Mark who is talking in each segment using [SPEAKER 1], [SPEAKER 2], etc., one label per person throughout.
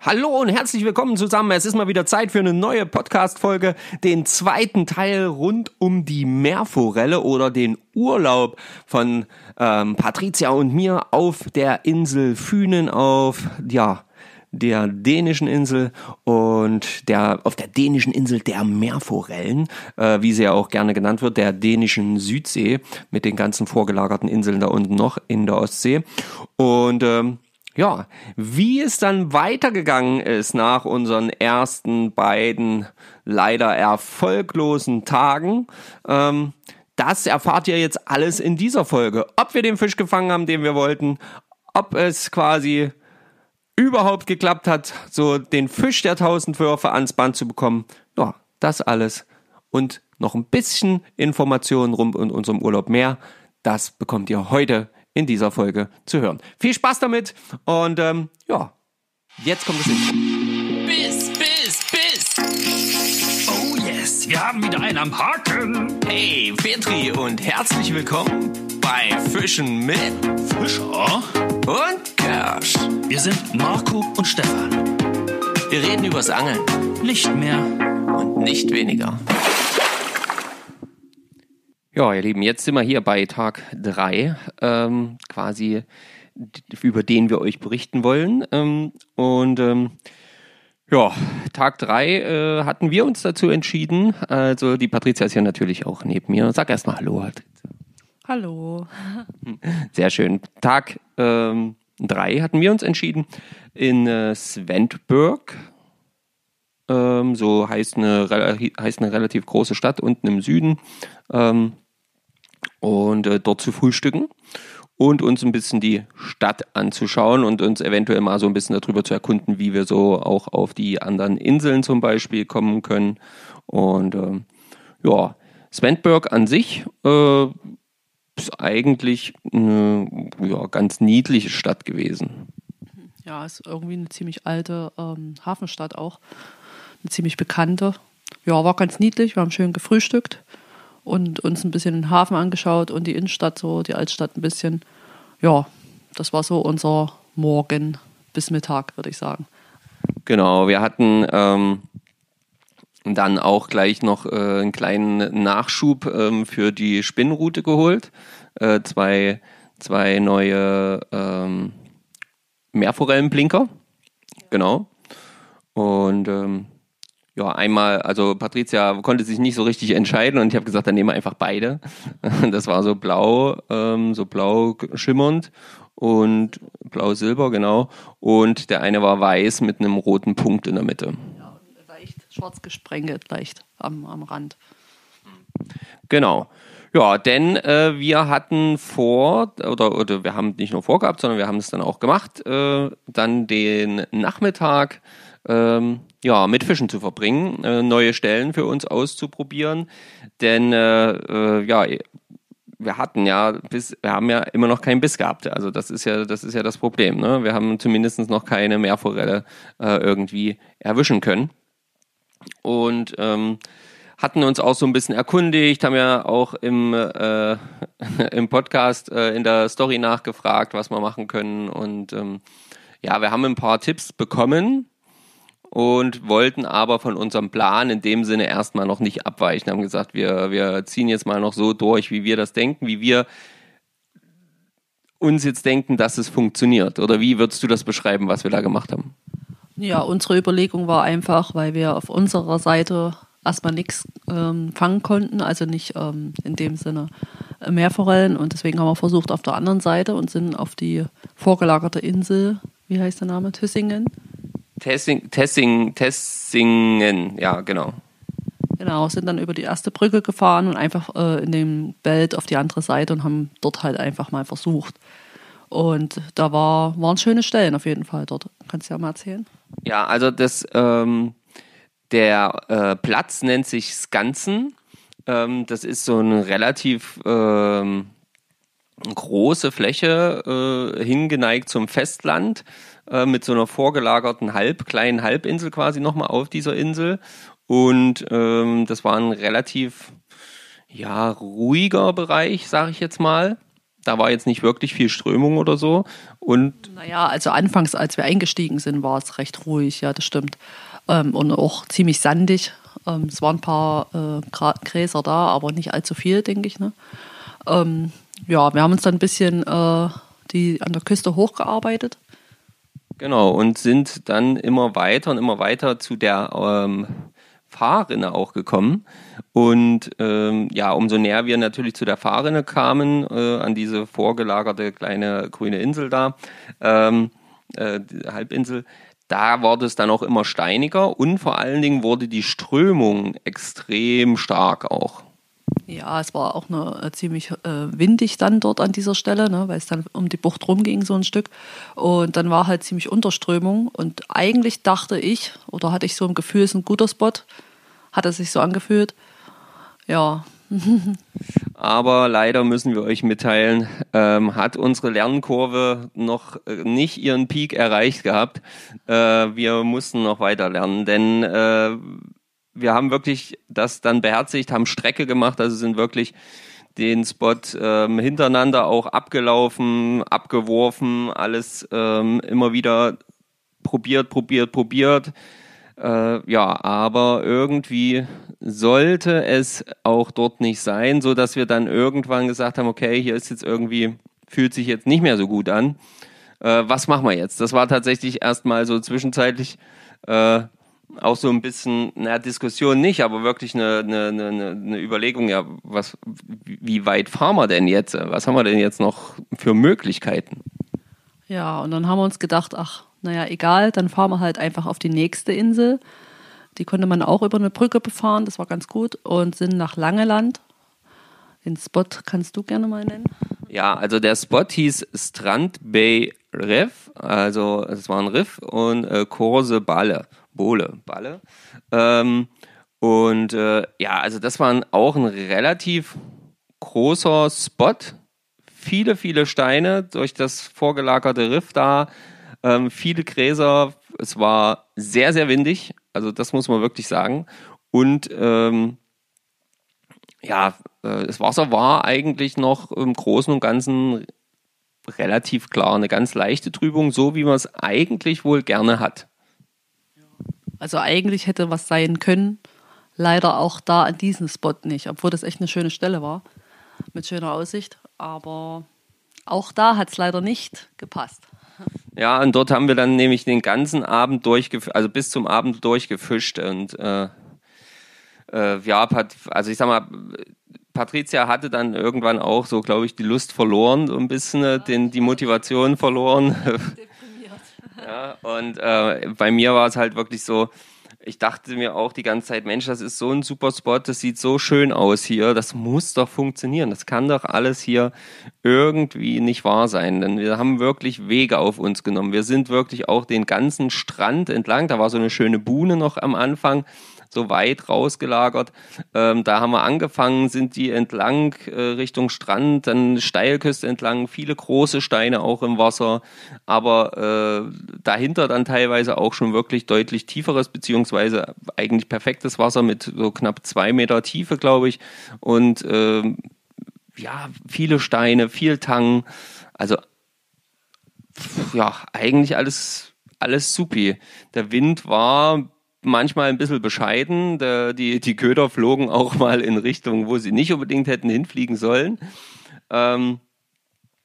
[SPEAKER 1] Hallo und herzlich willkommen zusammen. Es ist mal wieder Zeit für eine neue Podcast-Folge, den zweiten Teil rund um die Meerforelle oder den Urlaub von ähm, Patricia und mir auf der Insel Fünen auf, ja, der dänischen Insel und der auf der dänischen Insel der Meerforellen, äh, wie sie ja auch gerne genannt wird, der dänischen Südsee mit den ganzen vorgelagerten Inseln da unten noch in der Ostsee und ähm, ja, wie es dann weitergegangen ist nach unseren ersten beiden leider erfolglosen Tagen, ähm, das erfahrt ihr jetzt alles in dieser Folge. Ob wir den Fisch gefangen haben, den wir wollten, ob es quasi überhaupt geklappt hat, so den Fisch der tausend Würfe ans Band zu bekommen. Ja, das alles und noch ein bisschen Informationen rund um unserem Urlaub mehr. Das bekommt ihr heute in dieser Folge zu hören. Viel Spaß damit und ähm, ja, jetzt kommt das Intro.
[SPEAKER 2] Biss, Biss, Biss. Oh yes, wir haben wieder einen am Haken.
[SPEAKER 1] Hey, Petri und herzlich willkommen bei Fischen mit
[SPEAKER 2] Fischer.
[SPEAKER 1] und Kersch.
[SPEAKER 2] Wir sind Marco und Stefan.
[SPEAKER 1] Wir reden übers Angeln
[SPEAKER 2] Nicht mehr.
[SPEAKER 1] und nicht weniger. Ja, ihr Lieben, jetzt sind wir hier bei Tag 3, ähm, quasi über den wir euch berichten wollen. Ähm, und ähm, ja, Tag 3 äh, hatten wir uns dazu entschieden. Also die Patricia ist hier natürlich auch neben mir. Sag erstmal Hallo. Patricia.
[SPEAKER 3] Hallo.
[SPEAKER 1] Sehr schön. Tag 3 hatten wir uns entschieden in äh, Svendborg. Ähm, so heißt eine, heißt eine relativ große Stadt unten im Süden. Ähm, und äh, dort zu frühstücken und uns ein bisschen die Stadt anzuschauen und uns eventuell mal so ein bisschen darüber zu erkunden, wie wir so auch auf die anderen Inseln zum Beispiel kommen können. Und ähm, ja, Svendborg an sich äh, ist eigentlich eine ja, ganz niedliche Stadt gewesen.
[SPEAKER 3] Ja, ist irgendwie eine ziemlich alte ähm, Hafenstadt auch. Eine ziemlich bekannte. Ja, war ganz niedlich. Wir haben schön gefrühstückt und uns ein bisschen den Hafen angeschaut und die Innenstadt, so die Altstadt ein bisschen. Ja, das war so unser Morgen bis Mittag, würde ich sagen.
[SPEAKER 1] Genau, wir hatten ähm, dann auch gleich noch äh, einen kleinen Nachschub ähm, für die Spinnroute geholt. Äh, zwei, zwei neue ähm, Meerforellenblinker. Genau. Und ähm, ja, einmal, also Patricia konnte sich nicht so richtig entscheiden und ich habe gesagt, dann nehmen wir einfach beide. Das war so blau, ähm, so blau schimmernd und blau-silber, genau. Und der eine war weiß mit einem roten Punkt in der Mitte.
[SPEAKER 3] Ja, leicht schwarz gesprengelt, leicht am, am Rand.
[SPEAKER 1] Genau. Ja, denn äh, wir hatten vor, oder, oder wir haben nicht nur vorgehabt, sondern wir haben es dann auch gemacht, äh, dann den Nachmittag ähm, ja, mit Fischen zu verbringen, äh, neue Stellen für uns auszuprobieren. Denn äh, äh, ja, wir hatten ja bis, wir haben ja immer noch keinen Biss gehabt. Also das ist ja, das ist ja das Problem. Ne? Wir haben zumindest noch keine Meerforelle äh, irgendwie erwischen können. Und ähm, hatten uns auch so ein bisschen erkundigt, haben ja auch im, äh, im Podcast äh, in der Story nachgefragt, was wir machen können. Und ähm, ja, wir haben ein paar Tipps bekommen und wollten aber von unserem Plan in dem Sinne erstmal noch nicht abweichen. Haben gesagt, wir, wir ziehen jetzt mal noch so durch, wie wir das denken, wie wir uns jetzt denken, dass es funktioniert. Oder wie würdest du das beschreiben, was wir da gemacht haben?
[SPEAKER 3] Ja, unsere Überlegung war einfach, weil wir auf unserer Seite erstmal nichts ähm, fangen konnten, also nicht ähm, in dem Sinne Meerforellen und deswegen haben wir versucht auf der anderen Seite und sind auf die vorgelagerte Insel, wie heißt der Name, Tüssingen,
[SPEAKER 1] Tessing, Tessing, Tessingen, ja, genau.
[SPEAKER 3] genau, sind dann über die erste Brücke gefahren und einfach äh, in dem Belt auf die andere Seite und haben dort halt einfach mal versucht. Und da war, waren schöne Stellen auf jeden Fall dort. Kannst du ja mal erzählen?
[SPEAKER 1] Ja, also das, ähm, der äh, Platz nennt sich Skansen. Ähm, das ist so eine relativ ähm, große Fläche äh, hingeneigt zum Festland äh, mit so einer vorgelagerten halb kleinen Halbinsel quasi nochmal auf dieser Insel. Und ähm, das war ein relativ ja ruhiger Bereich, sage ich jetzt mal. da war jetzt nicht wirklich viel Strömung oder so. Und
[SPEAKER 3] Naja, also anfangs, als wir eingestiegen sind, war es recht ruhig, ja, das stimmt. Ähm, und auch ziemlich sandig. Ähm, es waren ein paar äh, Gräser da, aber nicht allzu viel, denke ich. Ne? Ähm, ja, wir haben uns dann ein bisschen äh, die an der Küste hochgearbeitet.
[SPEAKER 1] Genau, und sind dann immer weiter und immer weiter zu der ähm, Fahrrinne auch gekommen. Und ähm, ja, umso näher wir natürlich zu der Fahrrinne kamen, äh, an diese vorgelagerte kleine grüne Insel da, ähm, äh, Halbinsel, da wurde es dann auch immer steiniger und vor allen Dingen wurde die Strömung extrem stark auch.
[SPEAKER 3] Ja, es war auch eine, äh, ziemlich äh, windig dann dort an dieser Stelle, ne, weil es dann um die Bucht rumging so ein Stück. Und dann war halt ziemlich Unterströmung. Und eigentlich dachte ich, oder hatte ich so ein Gefühl, es ist ein guter Spot. Hat es sich so angefühlt. Ja,
[SPEAKER 1] Aber leider müssen wir euch mitteilen, ähm, hat unsere Lernkurve noch äh, nicht ihren Peak erreicht gehabt. Äh, wir mussten noch weiter lernen, denn äh, wir haben wirklich das dann beherzigt, haben Strecke gemacht, also sind wirklich den Spot ähm, hintereinander auch abgelaufen, abgeworfen, alles ähm, immer wieder probiert, probiert, probiert. Äh, ja, aber irgendwie sollte es auch dort nicht sein, so dass wir dann irgendwann gesagt haben, okay, hier ist jetzt irgendwie, fühlt sich jetzt nicht mehr so gut an. Äh, was machen wir jetzt? Das war tatsächlich erstmal so zwischenzeitlich äh, auch so ein bisschen, naja, Diskussion nicht, aber wirklich eine, eine, eine, eine Überlegung, ja, was, wie weit fahren wir denn jetzt? Was haben wir denn jetzt noch für Möglichkeiten?
[SPEAKER 3] ja, und dann haben wir uns gedacht, ach, naja, egal, dann fahren wir halt einfach auf die nächste Insel. Die konnte man auch über eine Brücke befahren, das war ganz gut. Und sind nach Langeland. Den Spot kannst du gerne mal nennen.
[SPEAKER 1] Ja, also der Spot hieß Strand Bay Riff, also es war ein Riff und äh, Kurse Balle, Bole, Balle. Ähm, und äh, ja, also das war auch ein relativ großer Spot. Viele, viele Steine durch das vorgelagerte Riff da, ähm, viele Gräser. Es war sehr, sehr windig, also das muss man wirklich sagen. Und ähm, ja, äh, das Wasser war eigentlich noch im Großen und Ganzen relativ klar. Eine ganz leichte Trübung, so wie man es eigentlich wohl gerne hat.
[SPEAKER 3] Also eigentlich hätte was sein können. Leider auch da an diesem Spot nicht, obwohl das echt eine schöne Stelle war. Mit schöner Aussicht. Aber auch da hat es leider nicht gepasst.
[SPEAKER 1] Ja, und dort haben wir dann nämlich den ganzen Abend durchgefischt, also bis zum Abend durchgefischt. Und äh, äh, ja, Pat also ich sag mal, Patricia hatte dann irgendwann auch so, glaube ich, die Lust verloren, so ein bisschen äh, den, die Motivation verloren. ja, und äh, bei mir war es halt wirklich so, ich dachte mir auch die ganze Zeit, Mensch, das ist so ein super Spot, das sieht so schön aus hier, das muss doch funktionieren, das kann doch alles hier irgendwie nicht wahr sein, denn wir haben wirklich Wege auf uns genommen. Wir sind wirklich auch den ganzen Strand entlang, da war so eine schöne Buhne noch am Anfang, so weit rausgelagert. Ähm, da haben wir angefangen, sind die entlang äh, Richtung Strand, dann Steilküste entlang, viele große Steine auch im Wasser, aber äh, dahinter dann teilweise auch schon wirklich deutlich tieferes, beziehungsweise eigentlich perfektes Wasser mit so knapp zwei Meter Tiefe, glaube ich. Und ähm, ja, viele Steine, viel Tang. Also ja, eigentlich alles, alles supi. Der Wind war manchmal ein bisschen bescheiden. Der, die, die Köder flogen auch mal in Richtungen, wo sie nicht unbedingt hätten hinfliegen sollen. Ähm,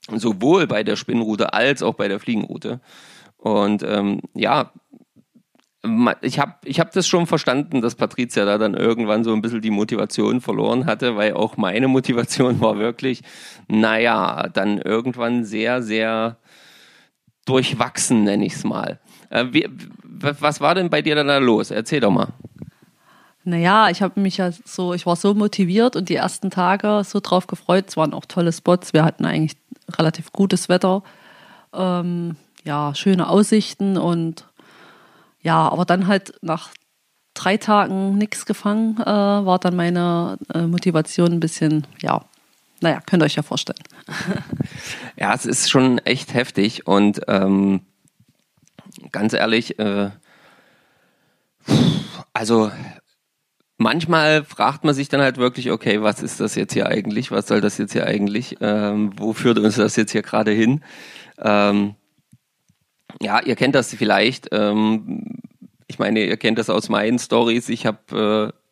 [SPEAKER 1] sowohl bei der Spinnroute als auch bei der Fliegenroute. Und ähm, ja, ich habe ich hab das schon verstanden, dass Patricia da dann irgendwann so ein bisschen die Motivation verloren hatte, weil auch meine Motivation war wirklich, naja, dann irgendwann sehr, sehr durchwachsen, nenne ich es mal. Äh, wie, was war denn bei dir dann da los? Erzähl doch mal.
[SPEAKER 3] Naja, ich habe mich ja so, ich war so motiviert und die ersten Tage so drauf gefreut. Es waren auch tolle Spots. Wir hatten eigentlich relativ gutes Wetter. Ähm, ja, schöne Aussichten und ja, aber dann halt nach drei Tagen nichts gefangen, äh, war dann meine äh, Motivation ein bisschen, ja, naja, könnt ihr euch ja vorstellen.
[SPEAKER 1] Ja, es ist schon echt heftig und ähm, ganz ehrlich, äh, also manchmal fragt man sich dann halt wirklich, okay, was ist das jetzt hier eigentlich? Was soll das jetzt hier eigentlich? Ähm, wo führt uns das jetzt hier gerade hin? Ähm, ja, ihr kennt das vielleicht. Ähm, ich meine, ihr kennt das aus meinen Stories. Ich habe äh,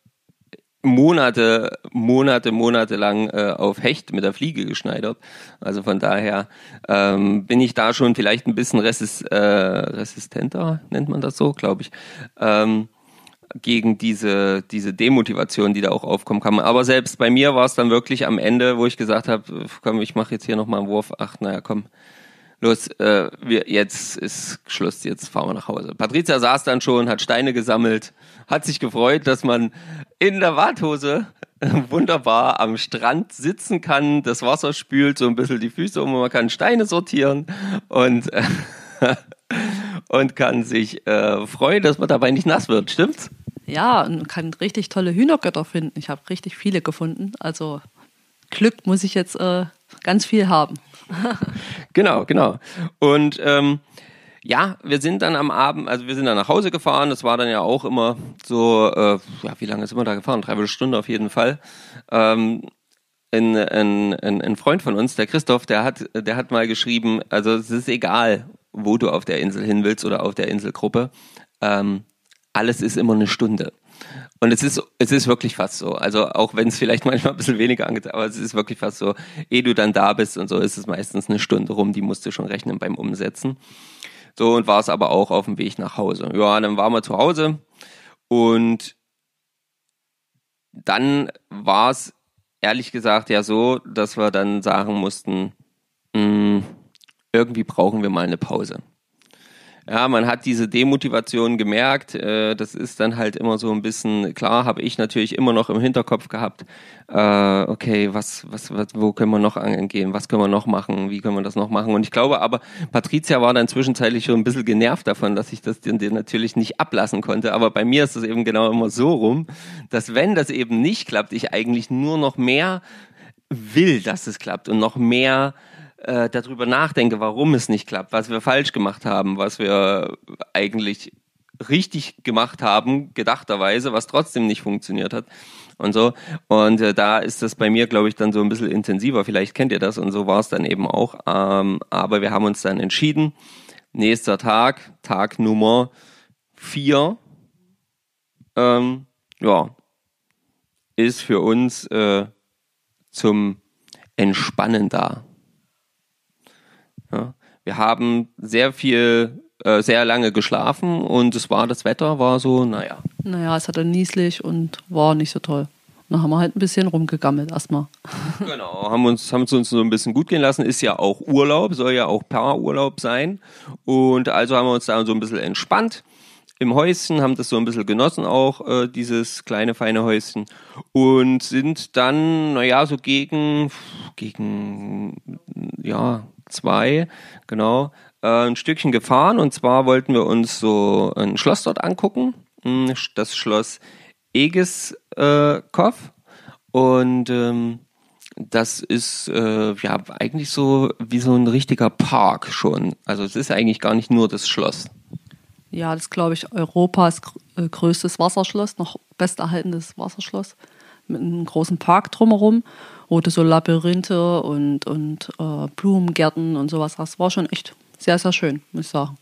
[SPEAKER 1] Monate, Monate, Monate lang äh, auf Hecht mit der Fliege geschneidert. Also von daher ähm, bin ich da schon vielleicht ein bisschen resist, äh, resistenter, nennt man das so, glaube ich. Ähm, gegen diese, diese Demotivation, die da auch aufkommen kann. Aber selbst bei mir war es dann wirklich am Ende, wo ich gesagt habe, komm, ich mache jetzt hier nochmal einen Wurf. Ach, naja, komm, los, äh, wir, jetzt ist Schluss, jetzt fahren wir nach Hause. Patricia saß dann schon, hat Steine gesammelt, hat sich gefreut, dass man in der Warthose wunderbar am Strand sitzen kann, das Wasser spült so ein bisschen die Füße um und man kann Steine sortieren und, äh, und kann sich äh, freuen, dass man dabei nicht nass wird, stimmt's?
[SPEAKER 3] Ja, und kann richtig tolle Hühnergötter finden. Ich habe richtig viele gefunden. Also Glück muss ich jetzt äh, ganz viel haben.
[SPEAKER 1] genau, genau. Und ähm, ja, wir sind dann am Abend, also wir sind dann nach Hause gefahren. Das war dann ja auch immer so, äh, ja, wie lange sind wir da gefahren? Dreiviertel Stunde auf jeden Fall. Ähm, ein, ein, ein, ein Freund von uns, der Christoph, der hat, der hat mal geschrieben, also es ist egal, wo du auf der Insel hin willst oder auf der Inselgruppe. Ähm, alles ist immer eine Stunde. Und es ist, es ist wirklich fast so. Also auch wenn es vielleicht manchmal ein bisschen weniger angeht, aber es ist wirklich fast so, ehe du dann da bist und so, ist es meistens eine Stunde rum, die musst du schon rechnen beim Umsetzen. So, und war es aber auch auf dem Weg nach Hause. Ja, dann waren wir zu Hause und dann war es ehrlich gesagt ja so, dass wir dann sagen mussten, mh, hm, irgendwie brauchen wir mal eine Pause ja, man hat diese Demotivation gemerkt. Äh, das ist dann halt immer so ein bisschen, klar, habe ich natürlich immer noch im Hinterkopf gehabt, äh, okay, was, was, was, wo können wir noch angehen, was können wir noch machen, wie können wir das noch machen? Und ich glaube aber, Patricia war dann zwischenzeitlich schon ein bisschen genervt davon, dass ich das dir natürlich nicht ablassen konnte. Aber bei mir ist es eben genau immer so rum, dass wenn das eben nicht klappt, ich eigentlich nur noch mehr will, dass es klappt und noch mehr äh, darüber nachdenke, warum es nicht klappt, was wir falsch gemacht haben, was wir eigentlich richtig gemacht haben, gedachterweise, was trotzdem nicht funktioniert hat und so. Und äh, da ist das bei mir, glaube ich, dann so ein bisschen intensiver. Vielleicht kennt ihr das und so war es dann eben auch. Ähm, aber wir haben uns dann entschieden, nächster Tag, Tag Nummer vier, ähm, ja, ist für uns äh, zum Entspannen da. Wir haben sehr viel, äh, sehr lange geschlafen und es war, das Wetter war so, naja.
[SPEAKER 3] Naja, es hatte nieslich und war nicht so toll. Dann haben wir halt ein bisschen rumgegammelt erstmal.
[SPEAKER 1] Genau, haben uns, haben es uns so ein bisschen gut gehen lassen. Ist ja auch Urlaub, soll ja auch Paarurlaub sein. Und also haben wir uns da so ein bisschen entspannt im Häuschen, haben das so ein bisschen genossen auch, äh, dieses kleine, feine Häuschen. Und sind dann, naja, so gegen, gegen, ja, zwei, genau, äh, ein Stückchen gefahren. Und zwar wollten wir uns so ein Schloss dort angucken. Hm, das Schloss Egiskopf. Und ähm, das ist äh, ja eigentlich so wie so ein richtiger Park schon. Also es ist eigentlich gar nicht nur das Schloss.
[SPEAKER 3] Ja, das glaube ich Europas äh, größtes Wasserschloss, noch besterhaltenes Wasserschloss mit einem großen Park drumherum du so Labyrinthe und, und äh, Blumengärten und sowas hast. War schon echt sehr, sehr schön, muss ich sagen.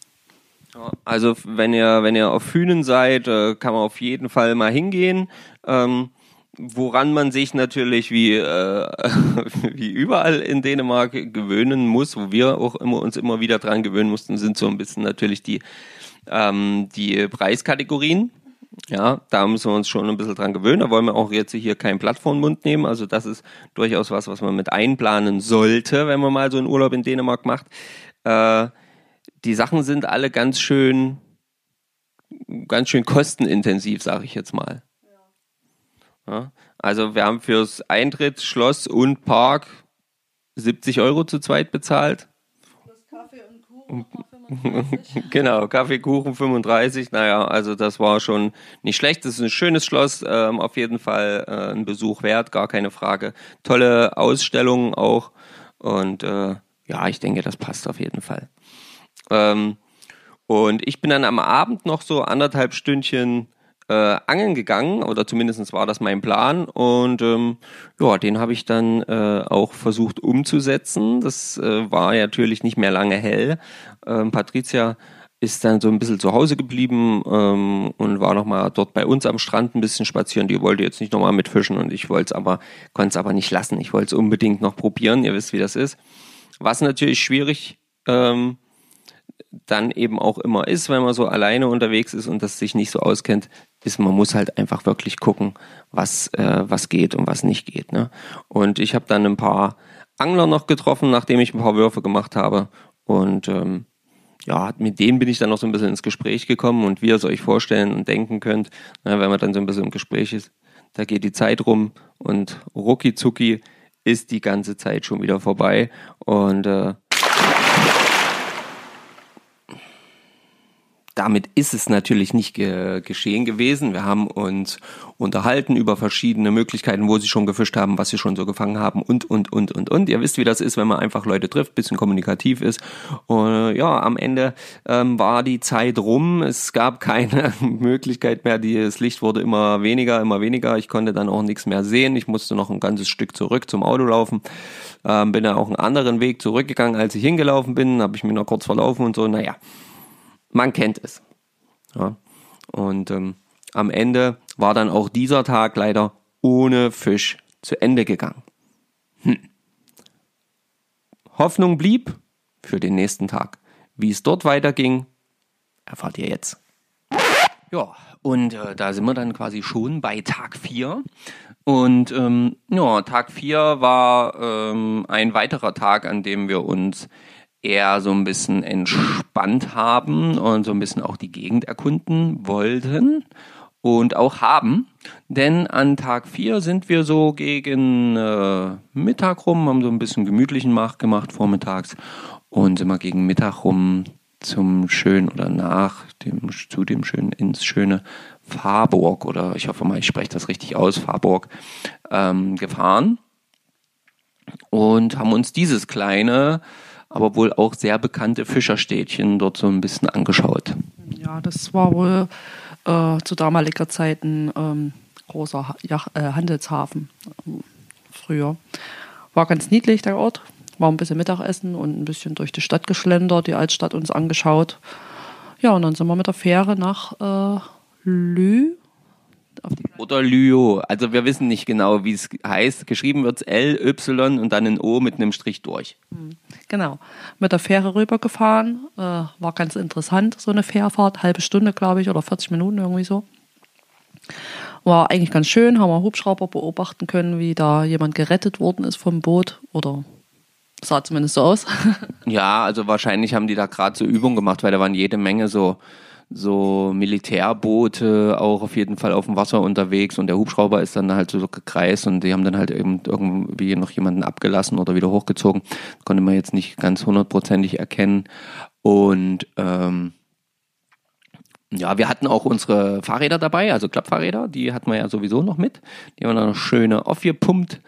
[SPEAKER 1] Also wenn ihr, wenn ihr auf Hühnen seid, äh, kann man auf jeden Fall mal hingehen. Ähm, woran man sich natürlich wie, äh, wie überall in Dänemark gewöhnen muss, wo wir auch immer, uns immer wieder dran gewöhnen mussten, sind so ein bisschen natürlich die, ähm, die Preiskategorien. Ja, da müssen wir uns schon ein bisschen dran gewöhnen. Da wollen wir auch jetzt hier kein Blatt vor den Mund nehmen. Also das ist durchaus was, was man mit einplanen sollte, wenn man mal so einen Urlaub in Dänemark macht. Äh, die Sachen sind alle ganz schön, ganz schön kostenintensiv, sage ich jetzt mal. Ja, also wir haben fürs Eintritt, Schloss und Park 70 Euro zu zweit bezahlt. Plus Kaffee und Kuchen. genau, Kaffeekuchen 35. Naja, also das war schon nicht schlecht. Das ist ein schönes Schloss, ähm, auf jeden Fall äh, ein Besuch wert, gar keine Frage. Tolle Ausstellungen auch. Und äh, ja, ich denke, das passt auf jeden Fall. Ähm, und ich bin dann am Abend noch so anderthalb Stündchen äh, angeln gegangen oder zumindest war das mein Plan und ähm, ja, den habe ich dann äh, auch versucht umzusetzen. Das äh, war natürlich nicht mehr lange hell. Ähm, Patricia ist dann so ein bisschen zu Hause geblieben ähm, und war nochmal dort bei uns am Strand ein bisschen spazieren. Die wollte jetzt nicht nochmal mitfischen und ich wollte es aber, konnte es aber nicht lassen. Ich wollte es unbedingt noch probieren. Ihr wisst, wie das ist. Was natürlich schwierig ähm, dann eben auch immer ist, wenn man so alleine unterwegs ist und das sich nicht so auskennt, ist, man muss halt einfach wirklich gucken, was, äh, was geht und was nicht geht. Ne? Und ich habe dann ein paar Angler noch getroffen, nachdem ich ein paar Würfe gemacht habe. Und ähm, ja, mit denen bin ich dann noch so ein bisschen ins Gespräch gekommen und wie ihr es euch vorstellen und denken könnt, na, wenn man dann so ein bisschen im Gespräch ist, da geht die Zeit rum und rucki zucki ist die ganze Zeit schon wieder vorbei und äh, damit ist es natürlich nicht ge geschehen gewesen. Wir haben uns unterhalten über verschiedene Möglichkeiten, wo sie schon gefischt haben, was sie schon so gefangen haben und, und, und, und, und. Ihr wisst, wie das ist, wenn man einfach Leute trifft, bisschen kommunikativ ist. Und ja, am Ende ähm, war die Zeit rum. Es gab keine Möglichkeit mehr. Das Licht wurde immer weniger, immer weniger. Ich konnte dann auch nichts mehr sehen. Ich musste noch ein ganzes Stück zurück zum Auto laufen. Ähm, bin dann auch einen anderen Weg zurückgegangen, als ich hingelaufen bin. Habe ich mir noch kurz verlaufen und so. Naja man kennt es. Ja. Und ähm, am Ende war dann auch dieser Tag leider ohne Fisch zu Ende gegangen. Hm. Hoffnung blieb für den nächsten Tag. Wie es dort weiterging, erfahrt ihr jetzt. Ja, und äh, da sind wir dann quasi schon bei Tag 4. Und ähm, ja, Tag 4 war ähm, ein weiterer Tag, an dem wir uns eher so ein bisschen entspannt haben und so ein bisschen auch die Gegend erkunden wollten und auch haben. Denn an Tag 4 sind wir so gegen äh, Mittag rum, haben so ein bisschen gemütlichen Mach gemacht vormittags und sind wir gegen Mittag rum zum schönen oder nach dem zu dem schönen ins schöne Farburg oder ich hoffe mal, ich spreche das richtig aus, Farburg ähm, gefahren und haben uns dieses kleine aber wohl auch sehr bekannte Fischerstädtchen dort so ein bisschen angeschaut.
[SPEAKER 3] Ja, das war wohl äh, zu damaliger Zeit ein ähm, großer ja, äh, Handelshafen äh, früher. War ganz niedlich der Ort, war ein bisschen Mittagessen und ein bisschen durch die Stadt geschlendert, die Altstadt uns angeschaut. Ja, und dann sind wir mit der Fähre nach äh, Lü
[SPEAKER 1] oder Lyo. Also wir wissen nicht genau, wie es heißt. Geschrieben wird es L, Y und dann ein O mit einem Strich durch. Hm,
[SPEAKER 3] genau. Mit der Fähre rübergefahren. Äh, war ganz interessant, so eine Fährfahrt. Halbe Stunde, glaube ich, oder 40 Minuten irgendwie so. War eigentlich ganz schön, haben wir Hubschrauber beobachten können, wie da jemand gerettet worden ist vom Boot oder sah zumindest so aus.
[SPEAKER 1] ja, also wahrscheinlich haben die da gerade so Übungen gemacht, weil da waren jede Menge so so Militärboote auch auf jeden Fall auf dem Wasser unterwegs und der Hubschrauber ist dann halt so gekreist und die haben dann halt eben irgendwie noch jemanden abgelassen oder wieder hochgezogen. Konnte man jetzt nicht ganz hundertprozentig erkennen. Und ähm, ja, wir hatten auch unsere Fahrräder dabei, also Klappfahrräder, die hatten wir ja sowieso noch mit. Die haben dann noch schöne aufgepumpt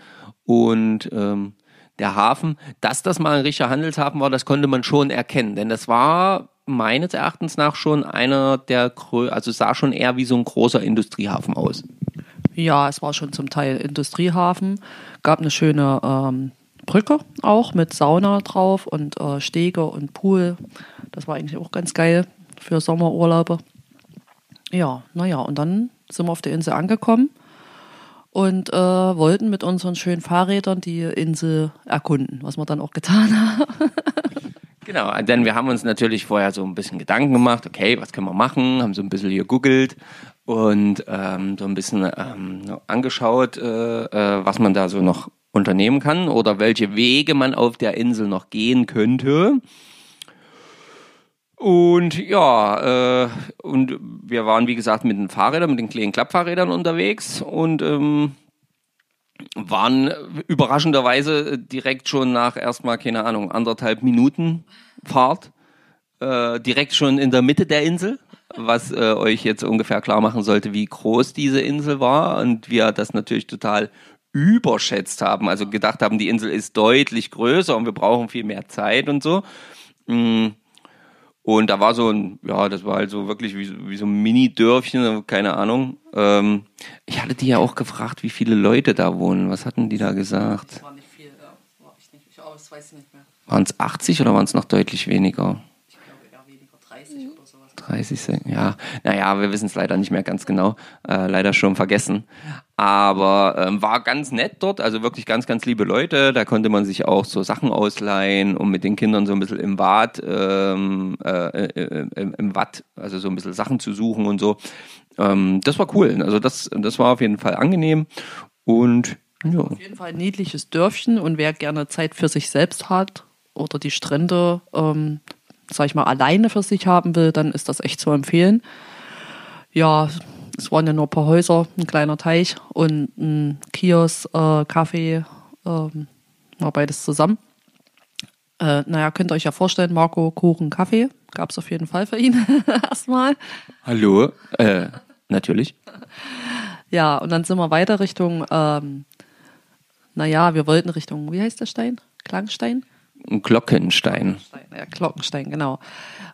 [SPEAKER 1] und ähm, der Hafen, dass das mal ein richtiger Handelshafen war, das konnte man schon erkennen, denn das war meines Erachtens nach schon einer der, also sah schon eher wie so ein großer Industriehafen aus.
[SPEAKER 3] Ja, es war schon zum Teil Industriehafen, gab eine schöne ähm, Brücke auch mit Sauna drauf und äh, Stege und Pool. Das war eigentlich auch ganz geil für Sommerurlaube. Ja, naja, und dann sind wir auf der Insel angekommen und äh, wollten mit unseren schönen Fahrrädern die Insel erkunden, was wir dann auch getan haben.
[SPEAKER 1] Genau, denn wir haben uns natürlich vorher so ein bisschen Gedanken gemacht, okay, was können wir machen, haben so ein bisschen gegoogelt und ähm, so ein bisschen ähm, angeschaut, äh, äh, was man da so noch unternehmen kann oder welche Wege man auf der Insel noch gehen könnte. Und ja, äh, und wir waren wie gesagt mit den Fahrrädern, mit den kleinen Klappfahrrädern unterwegs und ähm, waren überraschenderweise direkt schon nach erstmal, keine Ahnung, anderthalb Minuten Fahrt, äh, direkt schon in der Mitte der Insel, was äh, euch jetzt ungefähr klar machen sollte, wie groß diese Insel war und wir das natürlich total überschätzt haben, also gedacht haben, die Insel ist deutlich größer und wir brauchen viel mehr Zeit und so. Mm. Und da war so ein, ja, das war halt so wirklich wie, wie so ein Mini-Dörfchen, keine Ahnung. Ähm, ich hatte die ja auch gefragt, wie viele Leute da wohnen. Was hatten die da gesagt?
[SPEAKER 3] War nicht viel, ja. War ich nicht. Ich, aber das weiß ich nicht mehr.
[SPEAKER 1] Waren es 80 oder waren es noch deutlich weniger?
[SPEAKER 3] Ich glaube eher weniger, 30 oder sowas.
[SPEAKER 1] 30, Cent, ja. Naja, wir wissen es leider nicht mehr ganz genau. Äh, leider schon vergessen. Aber ähm, war ganz nett dort, also wirklich ganz, ganz liebe Leute. Da konnte man sich auch so Sachen ausleihen, um mit den Kindern so ein bisschen im Watt, ähm, äh, äh, im, im Watt, also so ein bisschen Sachen zu suchen und so. Ähm, das war cool. Also das, das war auf jeden Fall angenehm. Und ja.
[SPEAKER 3] Auf jeden Fall ein niedliches Dörfchen und wer gerne Zeit für sich selbst hat oder die Strände, ähm, sag ich mal, alleine für sich haben will, dann ist das echt zu empfehlen. Ja, es waren ja nur ein paar Häuser, ein kleiner Teich und ein Kiosk, äh, Kaffee, ähm, war beides zusammen. Äh, naja, könnt ihr euch ja vorstellen, Marco, Kuchen, Kaffee, gab es auf jeden Fall für ihn erstmal.
[SPEAKER 1] Hallo? Äh, natürlich.
[SPEAKER 3] Ja, und dann sind wir weiter Richtung, ähm, naja, wir wollten Richtung, wie heißt der Stein? Klangstein?
[SPEAKER 1] Ein Glockenstein.
[SPEAKER 3] Stein, ja, Glockenstein, genau.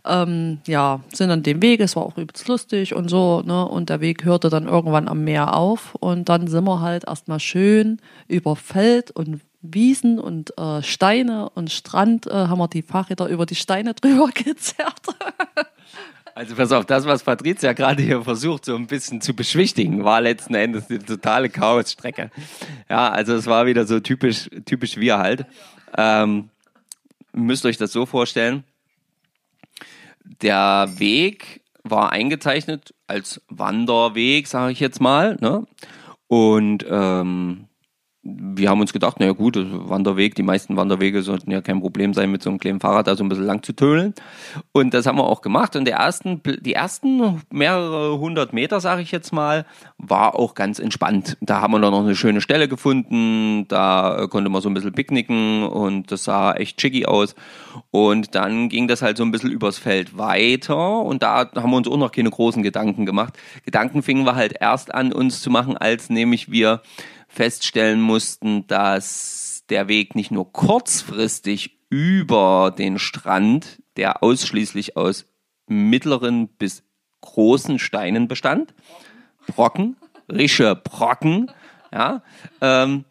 [SPEAKER 3] Ähm, ja, sind dann dem Weg, es war auch übelst lustig und so, ne? Und der Weg hörte dann irgendwann am Meer auf und dann sind wir halt erstmal schön über Feld und Wiesen und äh, Steine und Strand äh, haben wir die Fahrräder über die Steine drüber gezerrt.
[SPEAKER 1] Also pass auf, das, was Patricia gerade hier versucht, so ein bisschen zu beschwichtigen, war letzten Endes eine totale Chaosstrecke. Ja, also es war wieder so typisch, typisch wir halt. Ähm, müsst euch das so vorstellen. Der Weg war eingezeichnet als Wanderweg, sage ich jetzt mal. Ne? Und ähm, wir haben uns gedacht, naja gut, also Wanderweg, die meisten Wanderwege sollten ja kein Problem sein, mit so einem kleinen Fahrrad da so ein bisschen lang zu tönen. Und das haben wir auch gemacht. Und der ersten, die ersten mehrere hundert Meter, sage ich jetzt mal, war auch ganz entspannt. Da haben wir dann noch eine schöne Stelle gefunden, da konnte man so ein bisschen picknicken und das sah echt chicky aus. Und dann ging das halt so ein bisschen übers Feld weiter und da haben wir uns auch noch keine großen Gedanken gemacht. Gedanken fingen wir halt erst an, uns zu machen, als nämlich wir feststellen mussten, dass der Weg nicht nur kurzfristig über den Strand, der ausschließlich aus mittleren bis großen Steinen bestand, Brocken, rische Brocken, ja, ähm,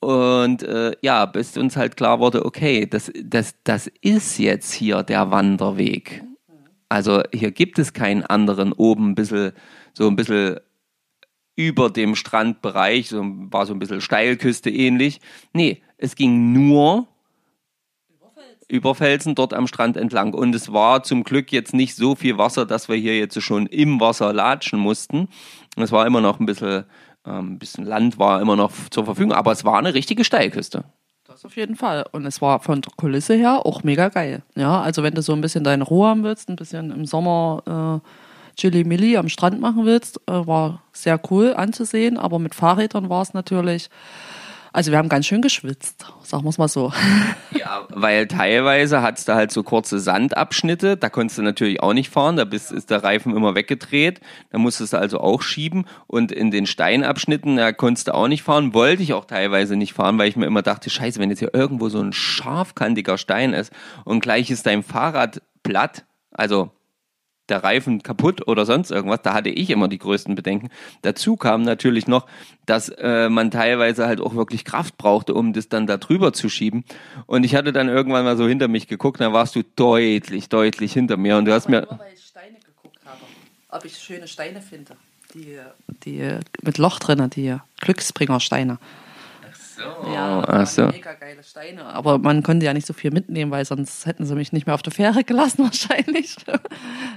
[SPEAKER 1] und äh, ja, bis uns halt klar wurde, okay, das, das, das ist jetzt hier der Wanderweg. Also hier gibt es keinen anderen oben ein bisschen, so ein bisschen über dem Strandbereich, so, war so ein bisschen Steilküste ähnlich. Nee, es ging nur über Felsen dort am Strand entlang. Und es war zum Glück jetzt nicht so viel Wasser, dass wir hier jetzt schon im Wasser latschen mussten. Es war immer noch ein bisschen, ähm, bisschen Land war immer noch zur Verfügung, aber es war eine richtige Steilküste.
[SPEAKER 3] Das auf jeden Fall. Und es war von der Kulisse her auch mega geil. Ja, also wenn du so ein bisschen deine Ruhe haben willst, ein bisschen im Sommer äh, Chili Milli am Strand machen willst, äh, war sehr cool anzusehen. Aber mit Fahrrädern war es natürlich, also wir haben ganz schön geschwitzt, sagen wir es mal so.
[SPEAKER 1] Ja, weil teilweise hat es da halt so kurze Sandabschnitte, da konntest du natürlich auch nicht fahren, da bist, ist der Reifen immer weggedreht, da musstest du also auch schieben und in den Steinabschnitten, da konntest du auch nicht fahren, wollte ich auch teilweise nicht fahren, weil ich mir immer dachte, scheiße, wenn jetzt hier irgendwo so ein scharfkantiger Stein ist und gleich ist dein Fahrrad platt, also der Reifen kaputt oder sonst irgendwas. Da hatte ich immer die größten Bedenken. Dazu kam natürlich noch, dass äh, man teilweise halt auch wirklich Kraft brauchte, um das dann da drüber zu schieben. Und ich hatte dann irgendwann mal so hinter mich geguckt, dann warst du deutlich, deutlich hinter mir. Und du hast mir.
[SPEAKER 3] Nur weil ich Steine geguckt habe, ob ich schöne Steine finde. Die, die mit Loch drinnen, die Glücksbringersteine. Ja,
[SPEAKER 1] ach so.
[SPEAKER 3] mega geile Steine. Aber man konnte ja nicht so viel mitnehmen, weil sonst hätten sie mich nicht mehr auf der Fähre gelassen wahrscheinlich.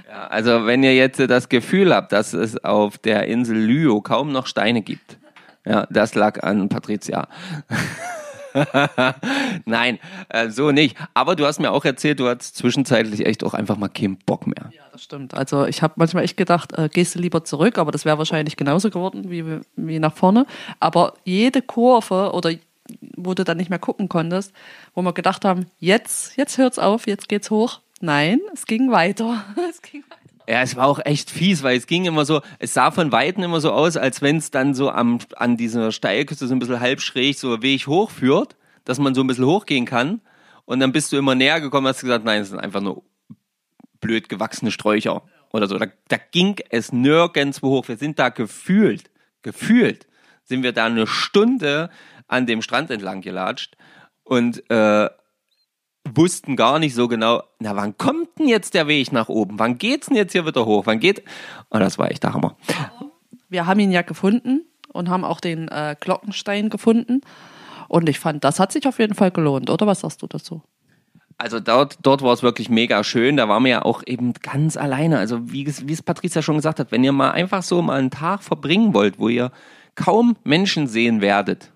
[SPEAKER 1] Ja, also wenn ihr jetzt das Gefühl habt, dass es auf der Insel Lyo kaum noch Steine gibt, ja, das lag an Patricia. Nein, äh, so nicht. Aber du hast mir auch erzählt, du hattest zwischenzeitlich echt auch einfach mal keinen Bock mehr.
[SPEAKER 3] Ja, das stimmt. Also ich habe manchmal echt gedacht, äh, gehst du lieber zurück, aber das wäre wahrscheinlich genauso geworden wie, wie nach vorne. Aber jede Kurve oder wo du dann nicht mehr gucken konntest, wo wir gedacht haben, jetzt, jetzt hört's auf, jetzt geht's hoch. Nein, es ging weiter. es ging weiter.
[SPEAKER 1] Ja, es war auch echt fies, weil es ging immer so, es sah von Weitem immer so aus, als wenn es dann so am, an dieser Steilküste so ein bisschen halb schräg so Weg hochführt, dass man so ein bisschen hochgehen kann. Und dann bist du immer näher gekommen, hast gesagt, nein, es sind einfach nur blöd gewachsene Sträucher oder so. Da, da ging es nirgendwo hoch. Wir sind da gefühlt, gefühlt, sind wir da eine Stunde an dem Strand entlang gelatscht und äh, wussten gar nicht so genau, na wann kommt denn jetzt der Weg nach oben? Wann geht's denn jetzt hier wieder hoch? Wann geht? Und das war echt der Hammer.
[SPEAKER 3] Wir haben ihn ja gefunden und haben auch den äh, Glockenstein gefunden. Und ich fand, das hat sich auf jeden Fall gelohnt, oder? Was sagst du dazu?
[SPEAKER 1] Also dort, dort war es wirklich mega schön. Da waren wir ja auch eben ganz alleine. Also wie, es- wie es Patricia schon gesagt hat, wenn ihr mal einfach so mal einen Tag verbringen wollt, wo ihr kaum Menschen sehen werdet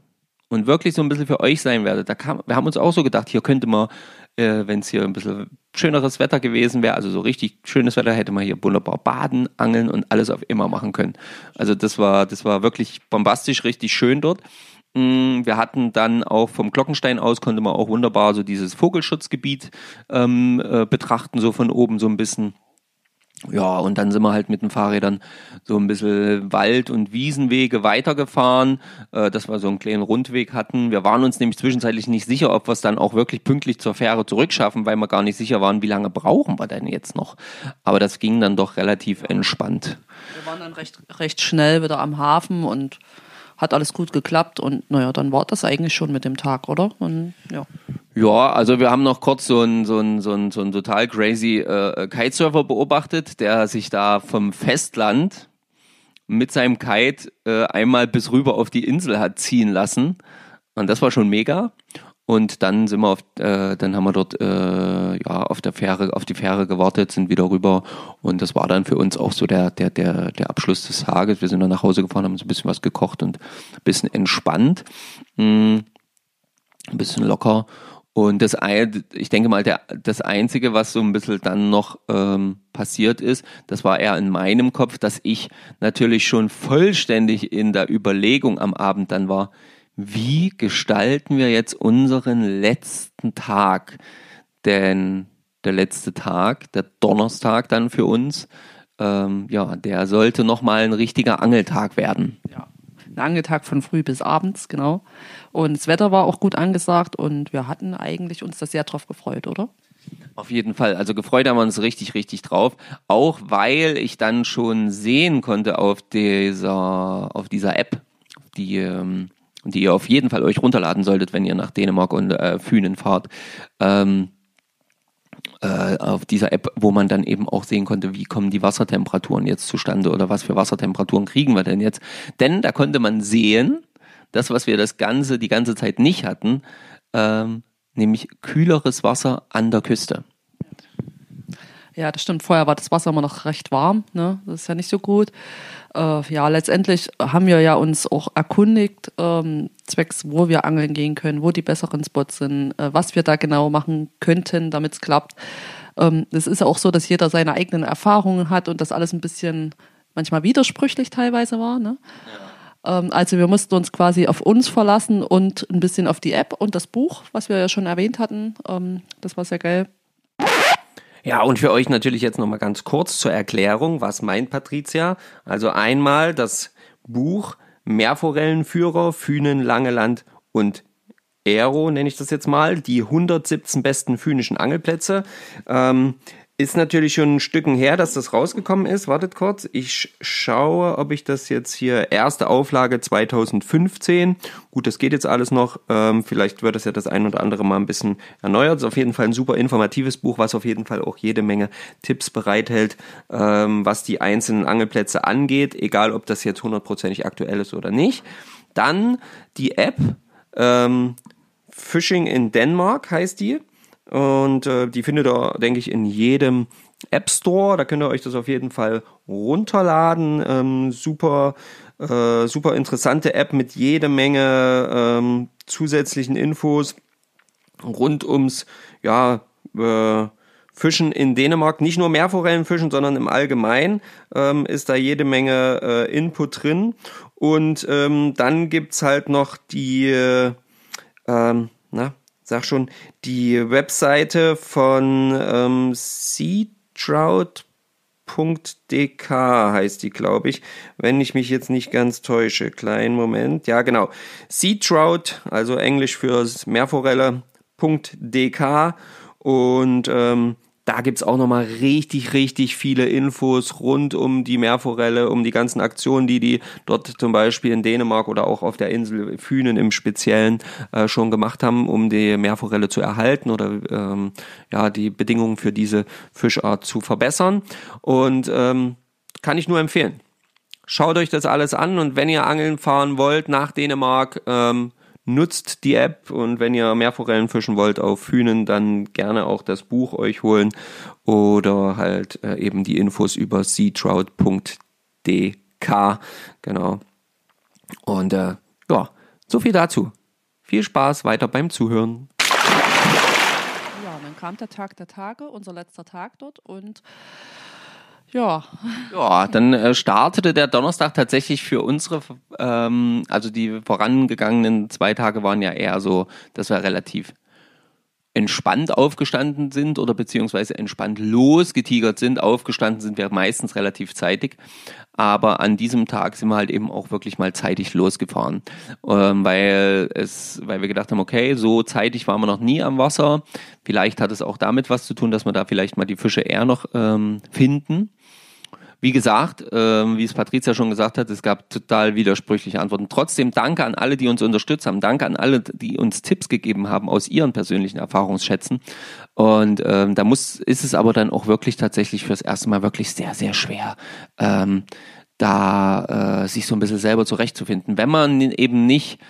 [SPEAKER 1] und wirklich so ein bisschen für euch sein werdet, da kam, wir haben uns auch so gedacht, hier könnte man, äh, wenn es hier ein bisschen schöneres Wetter gewesen wäre, also so richtig schönes Wetter, hätte man hier wunderbar baden, angeln und alles auf immer machen können. Also das war, das war wirklich bombastisch, richtig schön dort. Mm, Wir hatten dann auch vom Glockenstein aus konnte man auch wunderbar so dieses Vogelschutzgebiet ähm, äh, betrachten, so von oben so ein bisschen. Ja, und dann sind wir halt mit den Fahrrädern so ein bisschen Wald- und Wiesenwege weitergefahren, äh, dass wir so einen kleinen Rundweg hatten. Wir waren uns nämlich zwischenzeitlich nicht sicher, ob wir es dann auch wirklich pünktlich zur Fähre zurückschaffen, weil wir gar nicht sicher waren, wie lange brauchen wir denn jetzt noch. Aber das ging dann doch relativ entspannt.
[SPEAKER 3] Wir waren dann recht, recht schnell wieder am Hafen und hat alles gut geklappt. Und naja, dann war das eigentlich schon mit dem Tag, oder? Und, ja.
[SPEAKER 1] Ja, also wir haben noch kurz so einen so so einen, so einen total crazy äh, Kitesurfer beobachtet, der sich da vom Festland mit seinem Kite äh, einmal bis rüber auf die Insel hat ziehen lassen. Und das war schon mega. Und dann sind wir auf, äh, dann haben wir dort äh, ja auf der Fähre, auf die Fähre gewartet, sind wieder rüber und das war dann für uns auch so der der der der Abschluss des Tages. Wir sind dann nach Hause gefahren, haben so ein bisschen was gekocht und ein bisschen entspannt, mm, ein bisschen locker. Und das, ich denke mal, der, das Einzige, was so ein bisschen dann noch ähm, passiert ist, das war eher in meinem Kopf, dass ich natürlich schon vollständig in der Überlegung am Abend dann war, wie gestalten wir jetzt unseren letzten Tag? Denn der letzte Tag, der Donnerstag dann für uns, ähm, ja, der sollte nochmal ein richtiger Angeltag werden.
[SPEAKER 3] ja. Ein Angeltag von früh bis abends, genau. Und das Wetter war auch gut angesagt und wir hatten eigentlich uns das sehr drauf gefreut, oder?
[SPEAKER 1] Auf jeden Fall. Also gefreut haben wir uns richtig, richtig drauf. Auch weil ich dann schon sehen konnte auf dieser, auf dieser App, die, ähm, die ihr auf jeden Fall euch runterladen solltet, wenn ihr nach Dänemark und äh, Fünen fahrt. Ähm, äh, auf dieser App, wo man dann eben auch sehen konnte, wie kommen die Wassertemperaturen jetzt zustande oder was für Wassertemperaturen kriegen wir denn jetzt. Denn da konnte man sehen, das, was wir das Ganze, die ganze Zeit nicht hatten, ähm, nämlich kühleres Wasser an der Küste.
[SPEAKER 3] Ja, das stimmt. Vorher war das Wasser immer noch recht warm. Ne? Das ist ja nicht so gut. Äh, ja, letztendlich haben wir ja uns auch erkundigt, ähm, zwecks, wo wir angeln gehen können, wo die besseren Spots sind, äh, was wir da genau machen könnten, damit es klappt. Ähm, es ist auch so, dass jeder seine eigenen Erfahrungen hat und das alles ein bisschen manchmal widersprüchlich teilweise war. Ne? Ähm, also wir mussten uns quasi auf uns verlassen und ein bisschen auf die App und das Buch, was wir ja schon erwähnt hatten. Ähm, das war sehr geil.
[SPEAKER 1] Ja, und für euch natürlich jetzt nochmal ganz kurz zur Erklärung, was meint Patricia? Also einmal das Buch Meerforellenführer, Fünen, Langeland und Aero, nenne ich das jetzt mal, die 117 besten fünischen Angelplätze. Ähm, ist natürlich schon ein Stücken her, dass das rausgekommen ist. Wartet kurz, ich sch- schaue, ob ich das jetzt hier, erste Auflage 2015. Gut, das geht jetzt alles noch. Ähm, vielleicht wird das ja das ein oder andere mal ein bisschen erneuert. Ist auf jeden Fall ein super informatives Buch, was auf jeden Fall auch jede Menge Tipps bereithält, ähm, was die einzelnen Angelplätze angeht, egal ob das jetzt hundertprozentig aktuell ist oder nicht. Dann die App, ähm, Fishing in Denmark heißt die. Und äh, die findet ihr, denke ich, in jedem App Store. Da könnt ihr euch das auf jeden Fall runterladen. Ähm, super, äh, super interessante App mit jede Menge ähm, zusätzlichen Infos rund ums ja, äh, Fischen in Dänemark. Nicht nur Meerforellenfischen, sondern im Allgemeinen ähm, ist da jede Menge äh, Input drin. Und ähm, dann gibt's halt noch die, äh, ähm, na, sag schon, die Webseite von ähm, seatrout.dk heißt die, glaube ich, wenn ich mich jetzt nicht ganz täusche. Kleinen Moment. Ja, genau. Seatrout, also Englisch fürs Meerforelle.dk und ähm, da gibt's auch nochmal richtig, richtig viele Infos rund um die Meerforelle, um die ganzen Aktionen, die die dort zum Beispiel in Dänemark oder auch auf der Insel Fünen im Speziellen äh, schon gemacht haben, um die Meerforelle zu erhalten oder ähm, ja die Bedingungen für diese Fischart zu verbessern. Und ähm, kann ich nur empfehlen. Schaut euch das alles an und wenn ihr angeln fahren wollt nach Dänemark, ähm, nutzt die App und wenn ihr Meerforellen fischen wollt auf Hühnen, dann gerne auch das Buch euch holen oder halt äh, eben die Infos über seatrout.dk. Genau. Und äh, ja, so viel dazu. Viel Spaß weiter beim Zuhören.
[SPEAKER 3] Ja, dann kam der Tag der Tage, unser letzter Tag dort und ja.
[SPEAKER 1] Ja, dann äh, startete der Donnerstag tatsächlich für unsere, ähm, also die vorangegangenen zwei Tage waren ja eher so, dass wir relativ entspannt aufgestanden sind oder beziehungsweise entspannt losgetigert sind. Aufgestanden sind wir meistens relativ zeitig. Aber an diesem Tag sind wir halt eben auch wirklich mal zeitig losgefahren. Ähm, weil es, weil wir gedacht haben, okay, so zeitig waren wir noch nie am Wasser. Vielleicht hat es auch damit was zu tun, dass wir da vielleicht mal die Fische eher noch ähm, finden. Wie gesagt, äh, wie es Patricia schon gesagt hat, es gab total widersprüchliche Antworten. Trotzdem danke an alle, die uns unterstützt haben. Danke an alle, die uns Tipps gegeben haben aus ihren persönlichen Erfahrungsschätzen. Und ähm, da muss, ist es aber dann auch wirklich tatsächlich fürs erste Mal wirklich sehr, sehr schwer. Ähm, da äh, sich so ein bisschen selber zurechtzufinden, wenn man eben nicht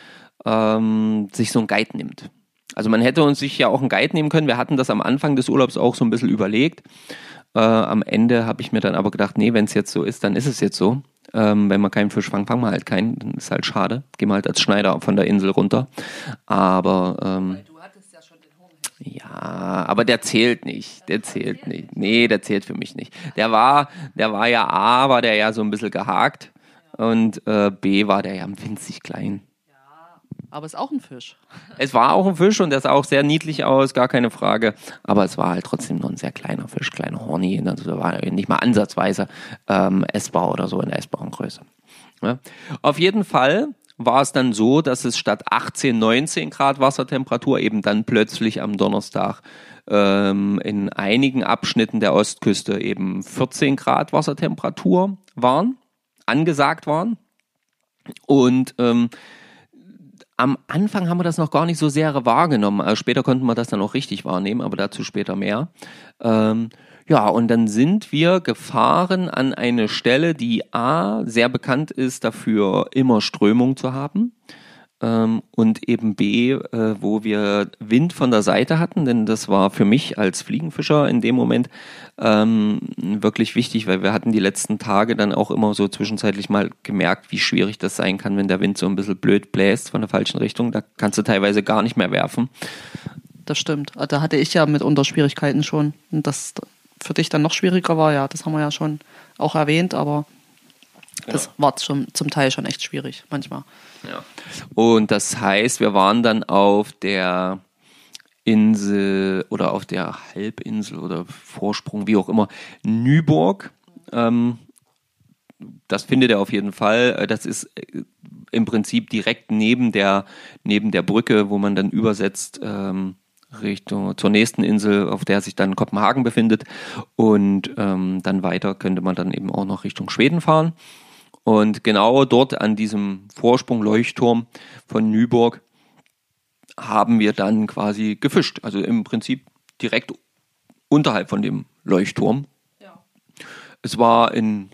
[SPEAKER 1] ähm, sich so ein Guide nimmt. Also man hätte uns sich ja auch einen Guide nehmen können. Wir hatten das am Anfang des Urlaubs auch so ein bisschen überlegt. Äh, am Ende habe ich mir dann aber gedacht, nee, wenn es jetzt so ist, dann ist es jetzt so. Ähm, wenn wir keinen Fisch fangen, fangen wir halt keinen. Dann ist halt schade. Gehen wir halt als Schneider von der Insel runter. Aber ähm, ja, aber der zählt nicht. Der zählt nicht. Nee, der zählt für mich nicht. Der war, der war ja A, war der ja so ein bisschen gehakt. Und äh, B war der ja winzig klein.
[SPEAKER 3] Aber es ist auch ein Fisch.
[SPEAKER 1] Es war auch ein Fisch und der sah auch sehr niedlich aus, gar keine Frage. Aber es war halt trotzdem noch ein sehr kleiner Fisch, kleiner Horny. Also war nicht mal ansatzweise ähm, essbar oder so in der essbaren Größe. Ja. Auf jeden Fall war es dann so, dass es statt 18, 19 Grad Wassertemperatur eben dann plötzlich am Donnerstag ähm, in einigen Abschnitten der Ostküste eben 14 Grad Wassertemperatur waren, angesagt waren. Und ähm, am Anfang haben wir das noch gar nicht so sehr wahrgenommen. Also später konnten wir das dann auch richtig wahrnehmen, aber dazu später mehr. Ähm, ja, und dann sind wir gefahren an eine Stelle, die A sehr bekannt ist dafür, immer Strömung zu haben ähm, und eben B, äh, wo wir Wind von der Seite hatten, denn das war für mich als Fliegenfischer in dem Moment ähm, wirklich wichtig, weil wir hatten die letzten Tage dann auch immer so zwischenzeitlich mal gemerkt, wie schwierig das sein kann, wenn der Wind so ein bisschen blöd bläst von der falschen Richtung. Da kannst du teilweise gar nicht mehr werfen.
[SPEAKER 3] Das stimmt. Da hatte ich ja mitunter Schwierigkeiten schon. Und das für dich dann noch schwieriger war, ja, das haben wir ja schon auch erwähnt, aber Das war schon zum Teil schon echt schwierig, manchmal.
[SPEAKER 1] Ja. Und das heißt, wir waren dann auf der Insel oder auf der Halbinsel oder Vorsprung, wie auch immer, Nyborg. Ähm, das findet er auf jeden Fall. Äh, das ist äh, im Prinzip direkt neben der, neben der Brücke, wo man dann übersetzt ähm, Richtung zur nächsten Insel, auf der sich dann Kopenhagen befindet. Und ähm, dann weiter könnte man dann eben auch noch Richtung Schweden fahren. Und genau dort an diesem Vorsprung Leuchtturm von Nyborg haben wir dann quasi gefischt. Also im Prinzip direkt unterhalb von dem Leuchtturm. Ja. Es war in,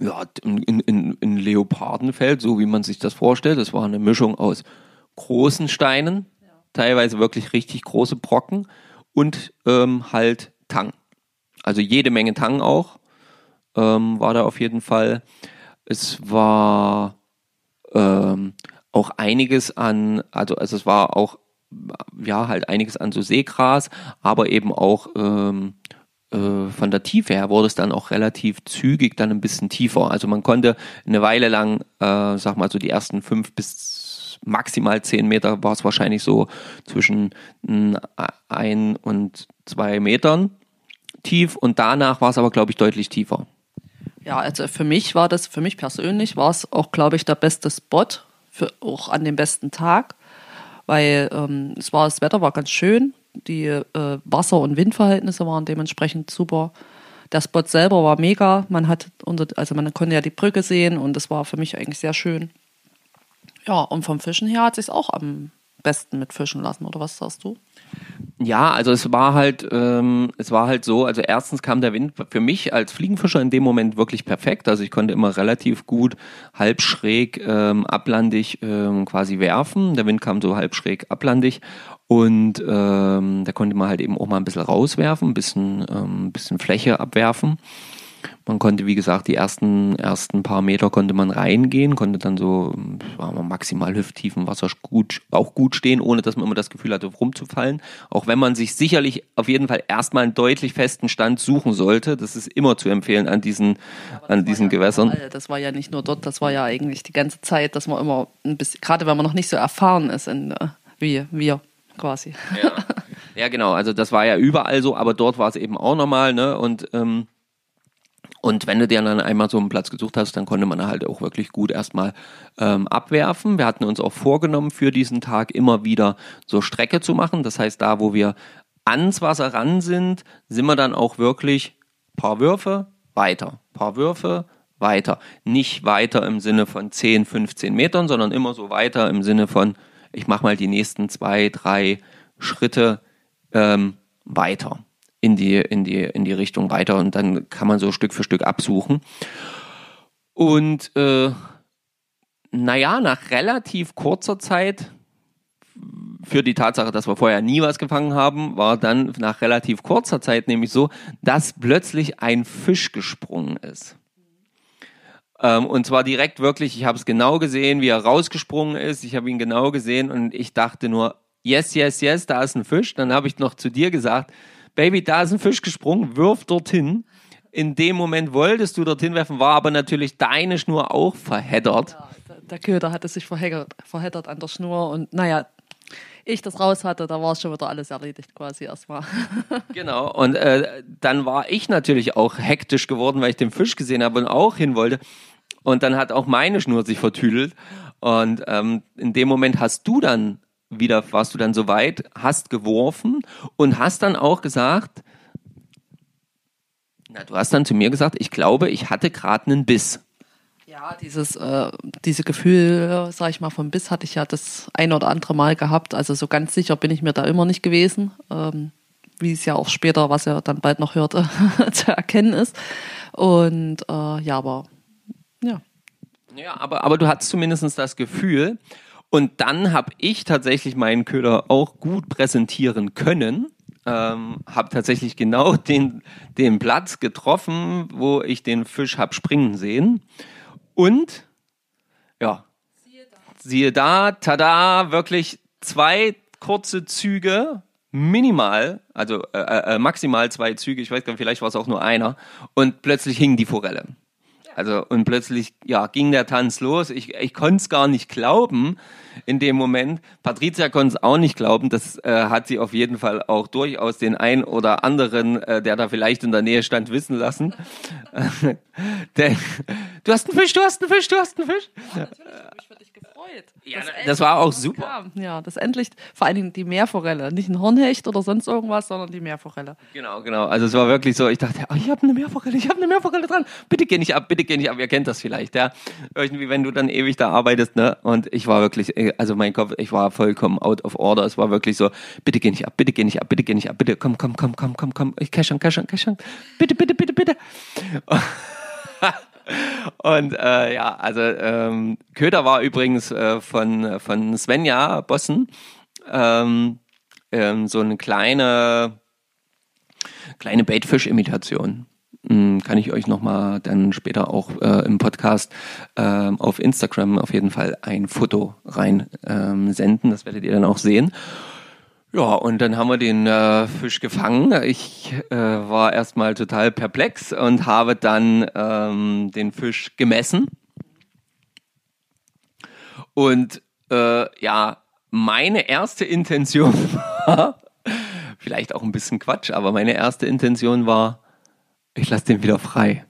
[SPEAKER 1] ja, in, in, in Leopardenfeld, so wie man sich das vorstellt. Es war eine Mischung aus großen Steinen, ja. teilweise wirklich richtig große Brocken und ähm, halt Tang. Also jede Menge Tang auch ähm, war da auf jeden Fall. Es war ähm, auch einiges an, also, also es war auch, ja, halt einiges an so Seegras, aber eben auch ähm, äh, von der Tiefe her wurde es dann auch relativ zügig dann ein bisschen tiefer. Also man konnte eine Weile lang, äh, sag mal so die ersten fünf bis maximal zehn Meter war es wahrscheinlich so zwischen ein und zwei Metern tief und danach war es aber, glaube ich, deutlich tiefer.
[SPEAKER 3] Ja, also für mich war das, für mich persönlich war es auch, glaube ich, der beste Spot, für, auch an dem besten Tag, weil ähm, es war, das Wetter war ganz schön. die äh, Wasser- und Windverhältnisse waren dementsprechend super. Der Spot selber war mega. Man hat unter, also man konnte ja die Brücke sehen und das war für mich eigentlich sehr schön. Ja, und vom Fischen her hat sich auch am besten mit fischen lassen, oder was sagst du?
[SPEAKER 1] Ja, also es war halt, ähm, es war halt so, also erstens kam der Wind für mich als Fliegenfischer in dem Moment wirklich perfekt. Also ich konnte immer relativ gut halb schräg ähm, ablandig ähm, quasi werfen. Der Wind kam so halb schräg ablandig und ähm, da konnte man halt eben auch mal ein bisschen rauswerfen, ein bisschen, ähm, bisschen Fläche abwerfen. Man konnte, wie gesagt, die ersten, ersten paar Meter konnte man reingehen, konnte dann so maximal hüfttiefen Wasser gut, auch gut stehen, ohne dass man immer das Gefühl hatte, rumzufallen. Auch wenn man sich sicherlich auf jeden Fall erstmal einen deutlich festen Stand suchen sollte. Das ist immer zu empfehlen an diesen, an diesen
[SPEAKER 3] ja
[SPEAKER 1] Gewässern.
[SPEAKER 3] Überall. Das war ja nicht nur dort, das war ja eigentlich die ganze Zeit, dass man immer ein bisschen, gerade wenn man noch nicht so erfahren ist in, äh, wie wir quasi.
[SPEAKER 1] Ja. ja, genau. Also das war ja überall so, aber dort war es eben auch normal, ne? Und ähm, und wenn du dir dann einmal so einen Platz gesucht hast, dann konnte man halt auch wirklich gut erstmal ähm, abwerfen. Wir hatten uns auch vorgenommen, für diesen Tag immer wieder so Strecke zu machen. Das heißt, da, wo wir ans Wasser ran sind, sind wir dann auch wirklich paar Würfe weiter, paar Würfe weiter. Nicht weiter im Sinne von 10, 15 Metern, sondern immer so weiter im Sinne von, ich mache mal die nächsten zwei, drei Schritte ähm, weiter in die, in die, in die Richtung weiter und dann kann man so Stück für Stück absuchen. Und äh, naja, nach relativ kurzer Zeit, für die Tatsache, dass wir vorher nie was gefangen haben, war dann nach relativ kurzer Zeit nämlich so, dass plötzlich ein Fisch gesprungen ist. Ähm, und zwar direkt wirklich, ich habe es genau gesehen, wie er rausgesprungen ist. Ich habe ihn genau gesehen und ich dachte nur, yes, yes, yes, da ist ein Fisch. Dann habe ich noch zu dir gesagt, Baby, da ist ein Fisch gesprungen, wirf dorthin. In dem Moment wolltest du dorthin werfen, war aber natürlich deine Schnur auch verheddert.
[SPEAKER 3] Ja, der Köder hatte sich verheddert, verheddert an der Schnur und naja, ich das raus hatte, da war schon wieder alles erledigt quasi erstmal.
[SPEAKER 1] Genau, und äh, dann war ich natürlich auch hektisch geworden, weil ich den Fisch gesehen habe und auch hin wollte. Und dann hat auch meine Schnur sich vertüdelt. Und ähm, in dem Moment hast du dann wieder warst du dann so weit, hast geworfen und hast dann auch gesagt, na, du hast dann zu mir gesagt, ich glaube, ich hatte gerade einen Biss.
[SPEAKER 3] Ja, dieses äh, diese Gefühl, sag ich mal, vom Biss hatte ich ja das ein oder andere Mal gehabt. Also so ganz sicher bin ich mir da immer nicht gewesen, ähm, wie es ja auch später, was er dann bald noch hörte, zu erkennen ist. Und äh, ja, aber ja.
[SPEAKER 1] Ja, aber, aber du hattest zumindest das Gefühl. Und dann habe ich tatsächlich meinen Köder auch gut präsentieren können. Ähm, habe tatsächlich genau den, den Platz getroffen, wo ich den Fisch habe springen sehen. Und ja, siehe da, siehe da tada, wirklich zwei kurze Züge, minimal, also äh, äh, maximal zwei Züge, ich weiß gar nicht, vielleicht war es auch nur einer, und plötzlich hing die Forelle. Also und plötzlich ja ging der Tanz los. Ich, ich konnte es gar nicht glauben in dem Moment. Patricia konnte es auch nicht glauben. Das äh, hat sie auf jeden Fall auch durchaus den ein oder anderen, äh, der da vielleicht in der Nähe stand, wissen lassen. der, du hast einen Fisch, du hast einen Fisch, du hast einen Fisch. Ja, gefreut. Ja, das, das war auch super.
[SPEAKER 3] Kam. Ja, das endlich, vor allen Dingen die Meerforelle. Nicht ein Hornhecht oder sonst irgendwas, sondern die Meerforelle.
[SPEAKER 1] Genau, genau. Also es war wirklich so, ich dachte, oh, ich habe eine Meerforelle, ich habe eine Meerforelle dran. Bitte geh nicht ab, bitte geh nicht ab. Ihr kennt das vielleicht, ja. Irgendwie, wenn du dann ewig da arbeitest, ne? Und ich war wirklich, äh, also mein Kopf, ich war vollkommen out of order. Es war wirklich so, bitte geh nicht ab, bitte geh nicht ab, bitte geh nicht ab, bitte komm, komm, komm, komm, komm, komm. Ich cash on, cash on, cash on. Bitte, bitte, bitte, bitte. Und äh, ja, also ähm, Köder war übrigens äh, von, von Svenja Bossen ähm, ähm, so eine kleine, kleine Baitfish-Imitation. Hm, kann ich euch nochmal dann später auch äh, im Podcast äh, auf Instagram auf jeden Fall ein Foto rein ähm, senden. Das werdet ihr dann auch sehen. Ja, und dann haben wir den äh, Fisch gefangen. Ich äh, war erstmal total perplex und habe dann ähm, den Fisch gemessen. Und äh, ja, meine erste Intention war, vielleicht auch ein bisschen Quatsch, aber meine erste Intention war, ich lasse den wieder frei.